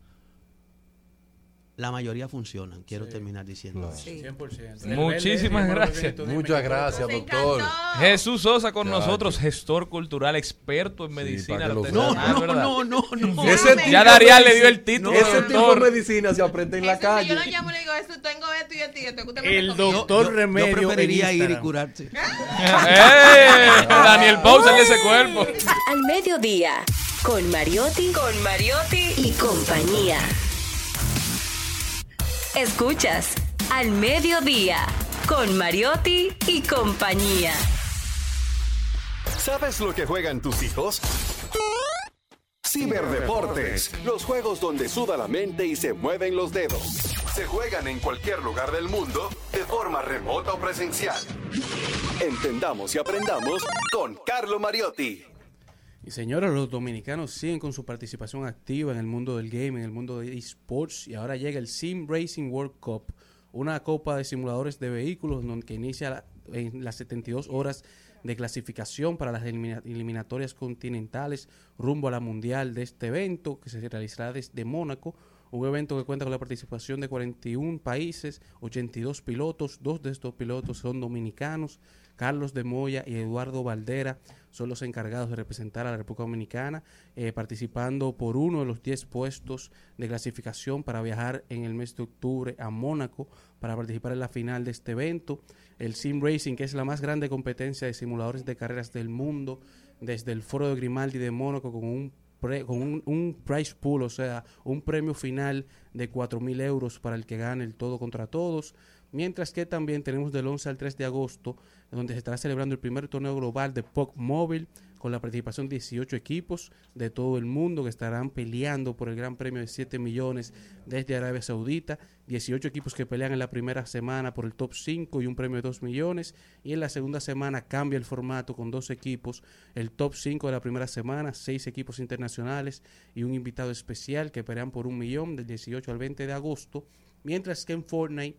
La mayoría funcionan, quiero terminar diciendo. Claro. eso. Sí. 100%. Muchísimas gracias. Muchas gracias, doctor. Jesús Sosa con Ya, nosotros, gestor cultural, experto en Sí, medicina No, no, no, no, no. Ese Ya tipo Ya de Darial le dio el título. Ese tipo de medicina se aprende en la Eso, si Yo lo calle. llamo y le digo, eso, tengo esto y esto y esto. que usted me El doctor Yo- yo Remedio preferiría ir y curarte. ¡Eh! Daniel Pausa en ese cuerpo. Al mediodía, con Mariotti, con Mariotti y compañía. Escuchas Al mediodía, con Mariotti y compañía. ¿Sabes lo que juegan tus hijos? Ciberdeportes, los juegos donde suda la mente y se mueven los dedos. Se juegan en cualquier lugar del mundo, de forma remota o presencial. Entendamos y aprendamos con Carlo Mariotti. Y señores, los dominicanos siguen con su participación activa en el mundo del game, en el mundo de esports, y ahora llega el Sim Racing World Cup, una copa de simuladores de vehículos que inicia en las 72 horas de clasificación para las elimina- eliminatorias continentales rumbo a la mundial de este evento que se realizará desde Mónaco, Un evento que cuenta con la participación de 41 países, 82 pilotos. Dos de estos pilotos son dominicanos. Carlos de Moya y Eduardo Valdera son los encargados de representar a la República Dominicana, eh, participando por uno de los 10 puestos de clasificación para viajar en el mes de octubre a Mónaco para participar en la final de este evento. El Sim Racing, que es la más grande competencia de simuladores de carreras del mundo, desde el Foro de Grimaldi de Mónaco con un con un, un prize pool, o sea, un premio final de 4 mil euros para el que gane el todo contra todos. Mientras que también tenemos del 11 al 3 de agosto, donde se estará celebrando el primer torneo global de POC Móvil, con la participación de 18 equipos de todo el mundo que estarán peleando por el gran premio de 7 millones desde Arabia Saudita. 18 equipos que pelean en la primera semana por el top 5 y un premio de 2 millones. Y en la segunda semana cambia el formato con dos equipos. El top 5 de la primera semana, 6 equipos internacionales y un invitado especial que pelean por un millón del 18 al 20 de agosto. Mientras que en Fortnite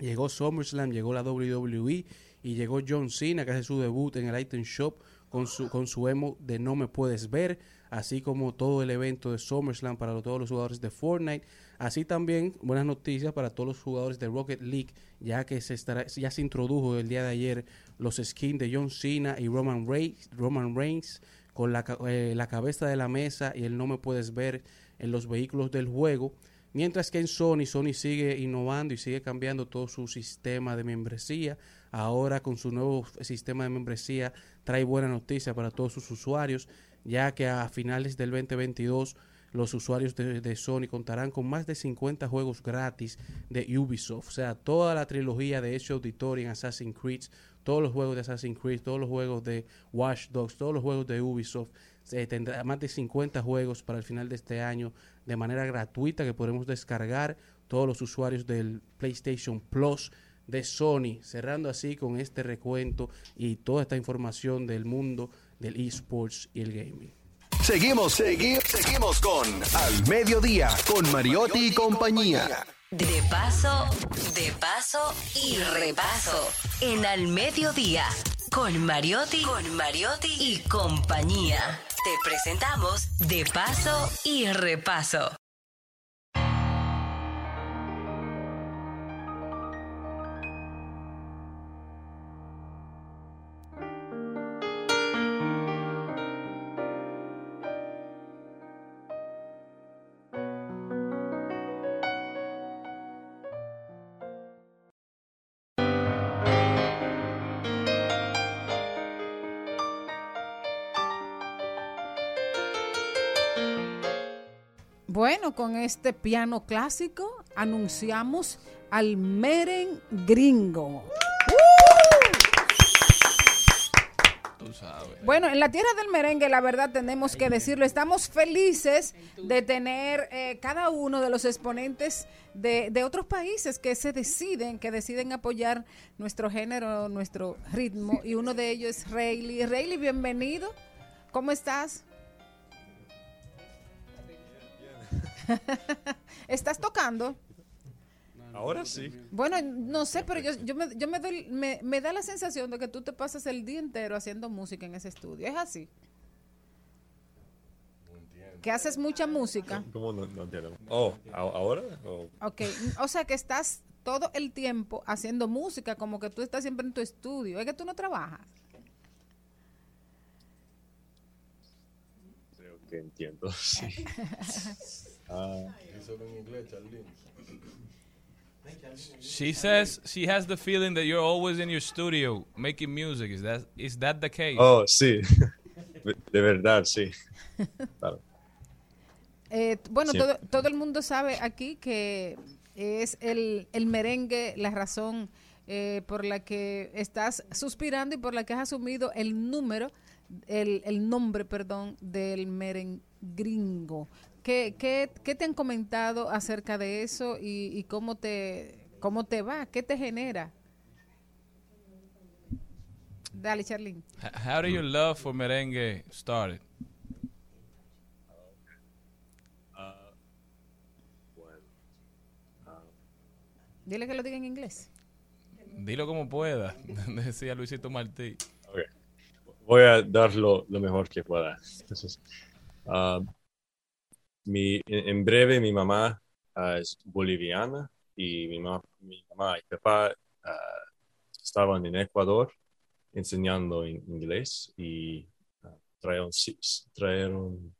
llegó SummerSlam, llegó la WWE y llegó John Cena que hace su debut en el Item Shop con su, con su emo de No Me Puedes Ver, así como todo el evento de SummerSlam para todos los jugadores de Fortnite. Así también buenas noticias para todos los jugadores de Rocket League, ya que se estará, ya se introdujo el día de ayer los skins de John Cena y Roman Reigns, Roman Reigns con la, eh, la cabeza de la mesa y el No Me Puedes Ver en los vehículos del juego. Mientras que en Sony, Sony sigue innovando y sigue cambiando todo su sistema de membresía. Ahora con su nuevo sistema de membresía trae buena noticia para todos sus usuarios, ya que a finales del 2022 los usuarios de, Sony contarán con más de 50 juegos gratis de Ubisoft. O sea, toda la trilogía de Ezio Auditore en Assassin's Creed, todos los juegos de Assassin's Creed, todos los juegos de Watch Dogs, todos los juegos de Ubisoft. Se tendrá más de 50 juegos para el final de este año de manera gratuita que podremos descargar todos los usuarios del PlayStation Plus de Sony, cerrando así con este recuento y toda esta información del mundo del esports y el gaming. Seguimos, segui- seguimos con Al Mediodía, con Mariotti y compañía. De paso, de paso y repaso. En Al Mediodía, con Mariotti, con Mariotti y compañía. Te presentamos De paso y repaso. Bueno, con este piano clásico anunciamos al Meren Gringo. Tú sabes. Bueno, en la tierra del merengue, la verdad tenemos que decirlo, estamos felices de tener eh, cada uno de los exponentes de, de otros países que se deciden, que deciden apoyar nuestro género, nuestro ritmo, y uno de ellos es Rayleigh. Rayleigh, bienvenido. ¿Cómo estás? ¿Estás tocando? Ahora sí. Bueno, no sé, pero yo, yo, me, yo me, doy- me, me da la sensación de que tú te pasas el día entero haciendo música en ese estudio. ¿Es así? Que haces mucha música. ¿Cómo no, no entiendo? Oh, ¿a- ¿ahora? Oh, Ok, o sea que estás todo el tiempo haciendo música, como que tú estás siempre en tu estudio. Es que tú no trabajas. creo que entiendo, sí. Ah, She says she has the feeling that you're always in your studio making music. Is that is that the case? oh, sí. De verdad, sí. Claro. Eh, bueno, Sí. todo, todo el mundo sabe aquí que es el, el merengue la razón eh, por la que estás suspirando y por la que has asumido el número, el, el nombre, perdón, del merengringo. ¿Qué, qué, qué te han comentado acerca de eso y, y cómo, te, cómo te va? ¿Qué te genera? Dale, Charlene. How did your love for merengue started? Dile que lo diga en inglés. Dilo como pueda, decía Luisito Martí. Voy a dar lo, mejor que pueda. Entonces, ah, mi, en, breve, mi mamá ah, es boliviana y mi, ma- mi mamá y papá ah, estaban en Ecuador enseñando in- inglés y trajeron, trajeron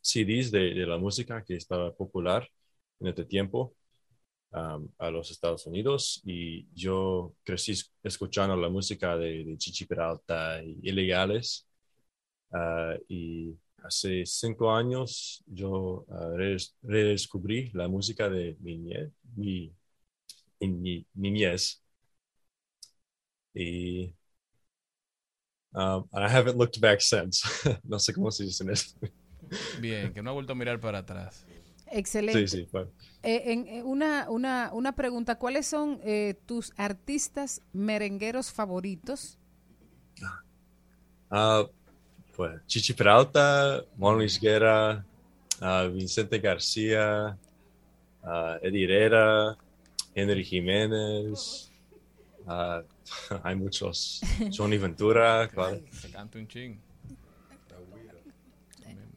CDs de, de la música que estaba popular en este tiempo um, a los Estados Unidos y yo crecí es- escuchando la música de, de Chichi Peralta y Ilegales Ah, y hace cinco años yo redes- redescubrí la música de mi, mi, mi niñez y um, I haven't looked back since. no sé cómo se dice en eso. Bien, que no ha vuelto a mirar para atrás. Excelente. Sí, sí, fue. Eh, en, eh, una, una, una pregunta, ¿cuáles son eh, tus artistas merengueros favoritos? Ah, fue Chichi Peralta, Juan Luis Guerra, ah, Vicente García, ah, Eddie Herrera, Henry Jiménez. hay muchos. Johnny Ventura, claro. Se canta un ching.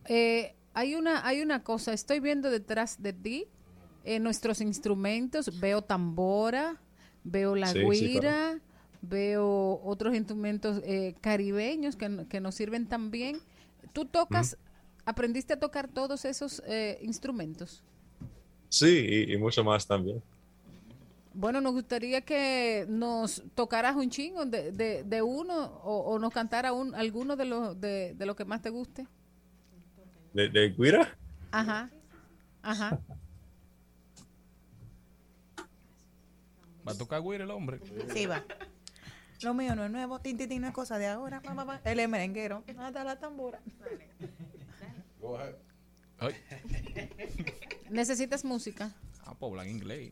Eh, hay, una, hay una cosa, estoy viendo detrás de ti eh, nuestros instrumentos, veo tambora, veo la Sí, sí, guira, veo otros instrumentos eh, caribeños que, que nos sirven también. ¿Tú tocas, aprendiste a tocar todos esos eh, instrumentos? Sí, y, y mucho más también. Bueno, nos gustaría que nos tocaras un chingo de, de, de uno o, o nos cantara un, alguno de los de, de lo que más te guste. ¿De, de Guira? Ajá, ajá. Va a tocar güey el hombre. Sí, va. Lo mío no es nuevo, tin, tin, tin, no es cosa de ahora. pa, pa, pa. Él es merenguero. Hasta la tambora. Ay. ¿Necesitas música? Ah, pues hablan inglés.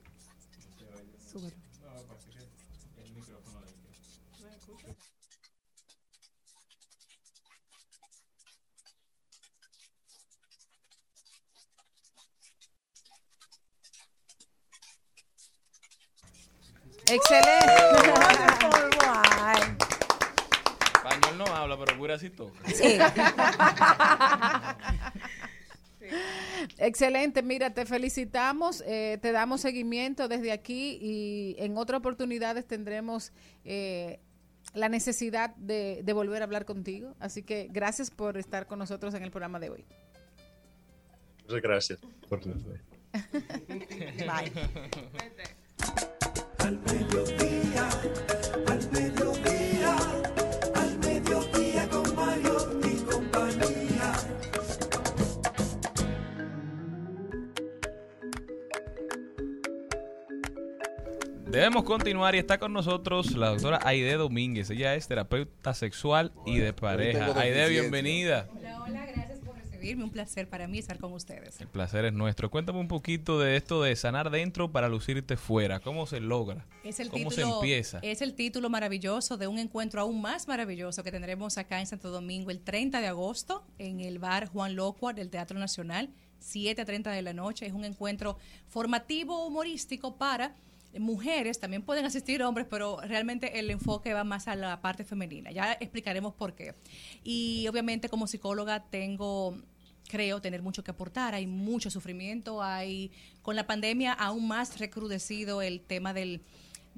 Excelente. Español no habla, pero güira sí toca. Excelente, mira, te felicitamos, eh, te damos seguimiento desde aquí y en otras oportunidades tendremos eh, la necesidad de, de volver a hablar contigo. Así que gracias por estar con nosotros en el programa de hoy. Muchas gracias. por- Bye. Al mediodía, al mediodía, al mediodía con Mario y compañía. Debemos continuar y está con nosotros la doctora Aide Domínguez. Ella es terapeuta sexual y de pareja. Aide, bienvenida. Hola, hola, gracias recibirme. Un placer para mí estar con ustedes. El placer es nuestro. Cuéntame un poquito de esto de sanar dentro para lucirte fuera. ¿Cómo se logra? Es el ¿Cómo título, se empieza? Es el título maravilloso de un encuentro aún más maravilloso que tendremos acá en Santo Domingo el 30 de agosto en el bar Juan Locua del Teatro Nacional, 7 a 30 de la noche. Es un encuentro formativo, humorístico para mujeres, también pueden asistir hombres, pero realmente el enfoque va más a la parte femenina. Ya explicaremos por qué. Y obviamente como psicóloga tengo creo tener mucho que aportar, hay mucho sufrimiento, hay con la pandemia aún más recrudecido el tema del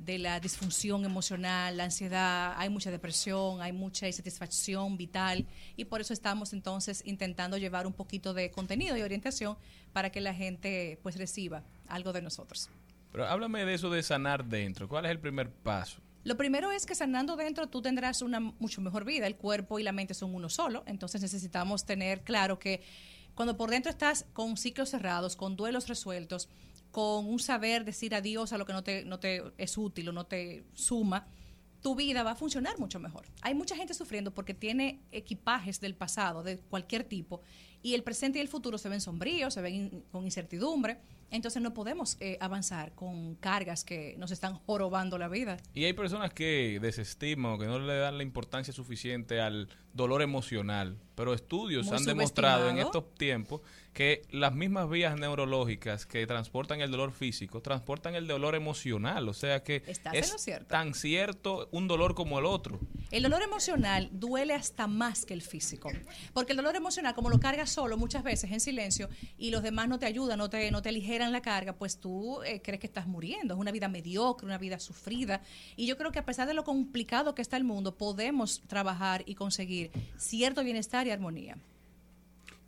de la disfunción emocional, la ansiedad, hay mucha depresión, hay mucha insatisfacción vital y por eso estamos entonces intentando llevar un poquito de contenido y orientación para que la gente pues reciba algo de nosotros. Pero háblame de eso de sanar dentro. ¿Cuál es el primer paso? Lo primero es que sanando dentro tú tendrás una mucho mejor vida. El cuerpo y la mente son uno solo. Entonces necesitamos tener claro que cuando por dentro estás con ciclos cerrados, con duelos resueltos, con un saber decir adiós a lo que no te, no te es útil o no te suma, tu vida va a funcionar mucho mejor. Hay mucha gente sufriendo porque tiene equipajes del pasado, de cualquier tipo, y el presente y el futuro se ven sombríos, se ven con incertidumbre. Entonces no podemos eh, avanzar con cargas que nos están jorobando la vida. Y hay personas que desestiman o que no le dan la importancia suficiente al dolor emocional. Pero estudios Muy han demostrado en estos tiempos que las mismas vías neurológicas que transportan el dolor físico transportan el dolor emocional. O sea que Estás es cierto. tan cierto un dolor como el otro. El dolor emocional duele hasta más que el físico, porque el dolor emocional, como lo cargas solo muchas veces en silencio y los demás no te ayudan, no te, no te aligeran la carga, pues tú eh, crees que estás muriendo. Es una vida mediocre, una vida sufrida. Y yo creo que a pesar de lo complicado que está el mundo, podemos trabajar y conseguir cierto bienestar y armonía.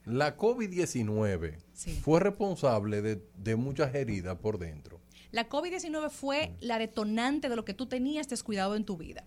La COVID-19 Sí. fue responsable de, de muchas heridas por dentro. La COVID-19 fue la detonante de lo que tú tenías descuidado en tu vida.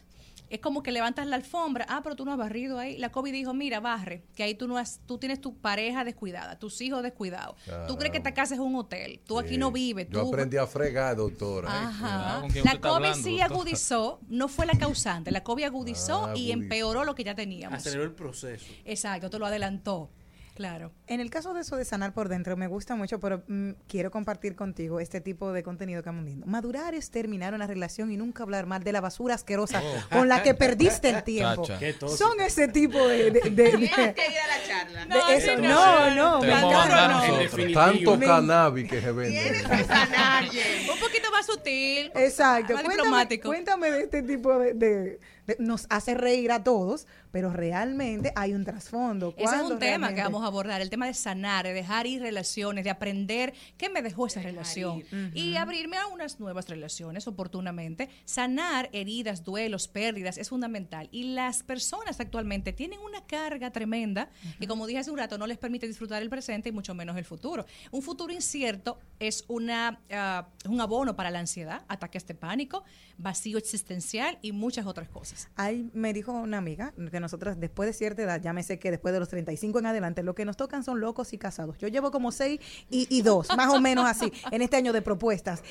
Es como que levantas la alfombra, ah, pero tú no has barrido ahí. La COVID dijo, mira, barre, que ahí tú no has, tú tienes tu pareja descuidada, tus hijos descuidados. Tú crees que esta casa es un hotel, tú aquí no vives. Yo tú- aprendí a fregar, doctora. Ajá. ¿Con quién La COVID hablando, sí doctora? agudizó, no fue la causante, la COVID agudizó Ah, y agudizó. empeoró lo que ya teníamos. Aceleró el proceso. Exacto, te lo adelantó. Claro. En el caso de eso de sanar por dentro, me gusta mucho, pero mm, quiero compartir contigo este tipo de contenido que estamos viendo. Madurar es terminar una relación y nunca hablar mal de la basura asquerosa Oh. con la que perdiste el tiempo. Son ese tipo de... de, de- de- Tienes que ir a la charla. de eso. No, no, me vamos encanta. No. Tanto Me- cannabis que se vende. Un poquito más sutil. Exacto. Más Cuéntame, diplomático. cuéntame de este tipo de- Nos hace reír a todos, pero realmente hay un trasfondo. Ese es ¿Cuándo un tema que vamos a abordar, el tema de sanar, de dejar ir relaciones, de aprender qué me dejó esa relación y abrirme a unas nuevas relaciones oportunamente. Sanar heridas, duelos, pérdidas es fundamental. Y las personas actualmente tienen una carga tremenda que, como dije hace un rato, no les permite disfrutar el presente y mucho menos el futuro. Un futuro incierto es una, ah, un abono para la ansiedad, ataques de pánico, vacío existencial y muchas otras cosas. Ahí me dijo una amiga que nosotras después de cierta edad, ya me sé que después de los 35 en adelante, lo que nos tocan son locos y casados. Yo llevo como seis y, y dos, más o menos así, en este año de propuestas.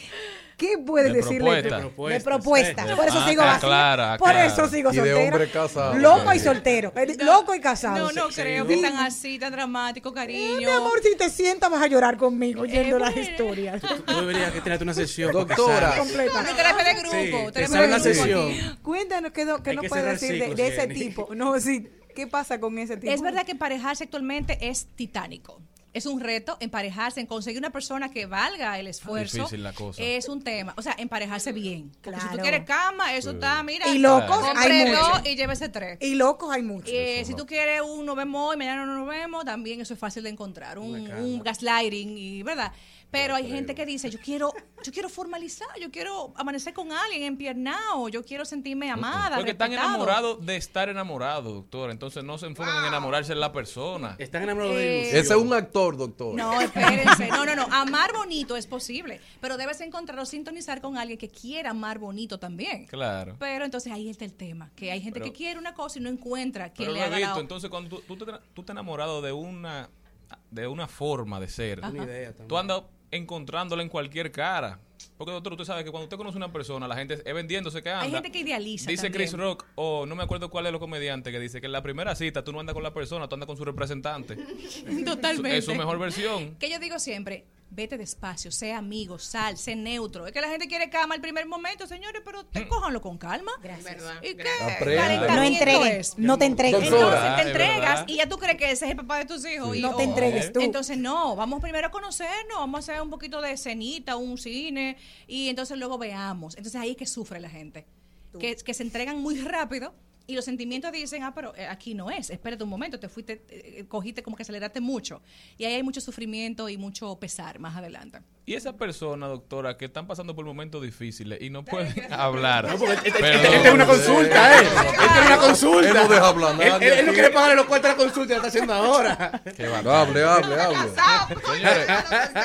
¿Qué puedes De decirle? propuestas. tú? De propuestas, De propuestas. sí. Por eso Ah, sigo así. aclara, Por aclara. eso sigo Y de soltera. hombre casado Loco y soltero. Eh, Loco y casado. No, no Sí. creo que tan así, tan dramático, cariño. Mi amor, si te sientas vas a llorar conmigo oyendo Eh, las historias. Tú deberías que tenerte una sesión. Doctora. Completa. Una terapia de grupo. Sí, te terapia sale una sesión. Cuéntanos qué, no- qué puedes cerrar decir de, ese tipo. No, sí. ¿Qué pasa con ese tipo? Es verdad que emparejarse actualmente es titánico. Es un reto emparejarse, en conseguir una persona que valga el esfuerzo. difícil la cosa. Es un tema. O sea, emparejarse bien. Porque si tú Claro. quieres cama, eso Sí. está, mira. Y locos hay dos muchos. y llévese tres. Y locos hay muchos. Eh, si tú quieres un nos vemos hoy, mañana no nos vemos, también eso es fácil de encontrar. Un, un gaslighting, y ¿verdad? Pero hay gente que dice, yo quiero, yo quiero formalizar, yo quiero amanecer con alguien empiernado, yo quiero sentirme amada, Porque están enamorados de estar enamorados, doctor. Entonces no se enfocan en enamorarse de la persona. Están enamorados de Eh, ilusión. Ese es un actor, doctor. No, espérense. No, no, no. Amar bonito es posible, pero debes encontrar o sintonizar con alguien que quiera amar bonito también. Claro. Pero entonces ahí está el tema, que hay gente Pero- que quiere una cosa y no encuentra quien Pero le haga visto, la entonces cuando tú, tú te, tú te enamorado de una de una forma de ser. Una idea también. tú andas encontrándola en cualquier cara. Porque doctor, usted sabe que cuando usted conoce a una persona, la gente es vendiéndose que anda. Hay gente que idealiza Dice también. Chris Rock, o no me acuerdo cuál es los comediantes, que dice que en la primera cita tú no andas con la persona, tú andas con su representante. Totalmente. Es su mejor versión. Que yo digo siempre, vete despacio, sé amigo, sal, sé neutro. Es que la gente quiere cama al primer momento, señores, pero Mm. te cójanlo con calma. ¿Verdad? ¿Y qué? No entregues, es. no te entregues. Entonces te entregas y ya tú crees que ese es el papá de tus hijos. Sí. y- No te oh, entregues tú. Entonces no, vamos primero a conocernos, vamos a hacer un poquito de cenita, un cine y entonces luego veamos. Entonces ahí es que sufre la gente. Que, que se entregan muy rápido y los sentimientos dicen, ah, pero eh, aquí no es, espérate un momento, te fuiste, eh, cogiste como que aceleraste mucho. Y ahí hay mucho sufrimiento y mucho pesar más adelante. Y esa persona, doctora, que están pasando por momentos difíciles y no pueden hablar. No, porque este- este- este es una consulta, ¿eh? Este es una consulta. Él no deja hablar Él- nadie él- él no quiere pagarle los cuartos de la consulta y lo está haciendo ahora. Qué. Hable, hable, hable. Señores,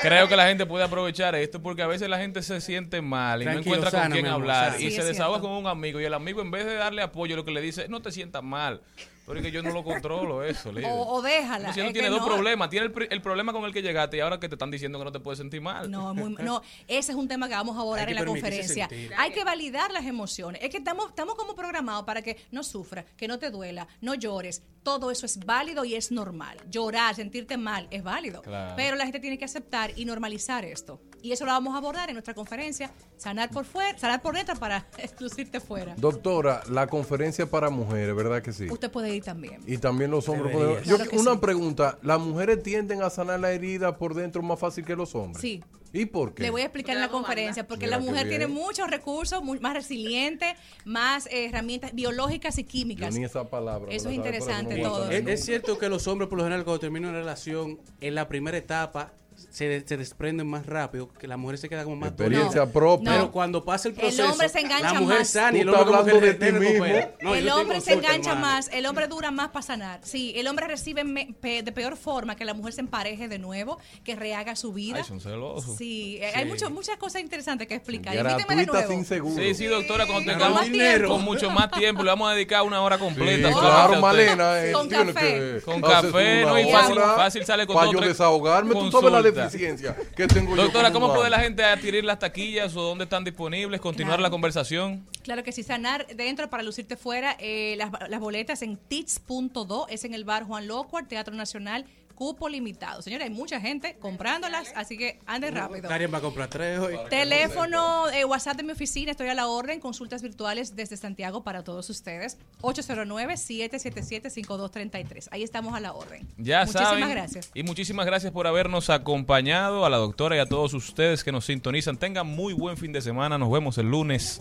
creo que la gente puede aprovechar esto porque a veces la gente se siente mal y no encuentra con quién hablar y se es desahoga con un amigo y el amigo en vez de darle apoyo lo que le dice, no te sientas mal. Pero es que yo no lo controlo eso, líder. O, o déjala. Si no tiene dos no. problemas. Tiene el, el problema con el que llegaste y ahora que te están diciendo que no te puedes sentir mal. No, muy- no, ese es un tema que vamos a abordar en la conferencia. sentir. Hay que validar las emociones. Es que estamos, estamos como programados para que no sufra, que no te duela, no llores. Todo eso es válido y es normal. Llorar, sentirte mal, es válido. Claro. Pero la gente tiene que aceptar y normalizar esto. Y eso lo vamos a abordar en nuestra conferencia, sanar por fuera, sanar por dentro para lucirte fuera. Doctora, la conferencia para mujeres, ¿verdad que sí? Usted puede body también. Y también los hombres. Pueden- Yo- Claro una sí. pregunta, ¿las mujeres tienden a sanar la herida por dentro más fácil que los hombres? Sí. ¿Y por qué? Le voy a explicar en la conferencia, porque Mira la mujer tiene muchos recursos, más resiliente, más eh, herramientas biológicas y Yo químicas. ni esa palabra. Eso es interesante no todo. Es, es cierto que los hombres, por lo general, cuando terminan una relación, en la primera etapa se, se desprenden más rápido, que la mujer se queda como más Experiencia propia. Pero cuando pasa el El proceso, hombre se engancha la mujer más. sana y el hombre hablando de ti mismo. No, el hombre se engancha hermano. más, el hombre dura más para sanar. Sí, el hombre recibe me- pe- de peor forma que la mujer se empareje de nuevo, que rehaga su vida. Ay, son celosos. Sí, eh, hay mucho- muchas cosas interesantes que explicar. De Gratuita nuevo. sin seguro. Sí, sí, doctora, cuando Con tengamos tiempo. con mucho más tiempo, le vamos a dedicar una hora completa. Sí, claro, usted. Malena. eh, Con café. que Con café, una ¿no? Y fácil- sale con Para yo desahogarme. Tú sabes la. Deficiencia que tengo yo. Doctora, ¿cómo puede la gente adquirir las taquillas o dónde están disponibles? Continuar Claro. la conversación. Claro que sí, sanar dentro para lucirte fuera. eh, las, las boletas en tits.do, es en el bar Juan Locuar, Teatro Nacional, cupo limitado. Señora, hay mucha gente comprándolas, así que anden rápido. Karen va a comprar tres hoy. Teléfono, eh, WhatsApp de mi oficina, estoy a la orden, consultas virtuales desde Santiago para todos ustedes. 809-777-5233. Ahí estamos a la orden. Ya Muchísimas saben. gracias. Y muchísimas gracias por habernos acompañado, a la doctora y a todos ustedes que nos sintonizan. Tengan muy buen fin de semana. Nos vemos el lunes.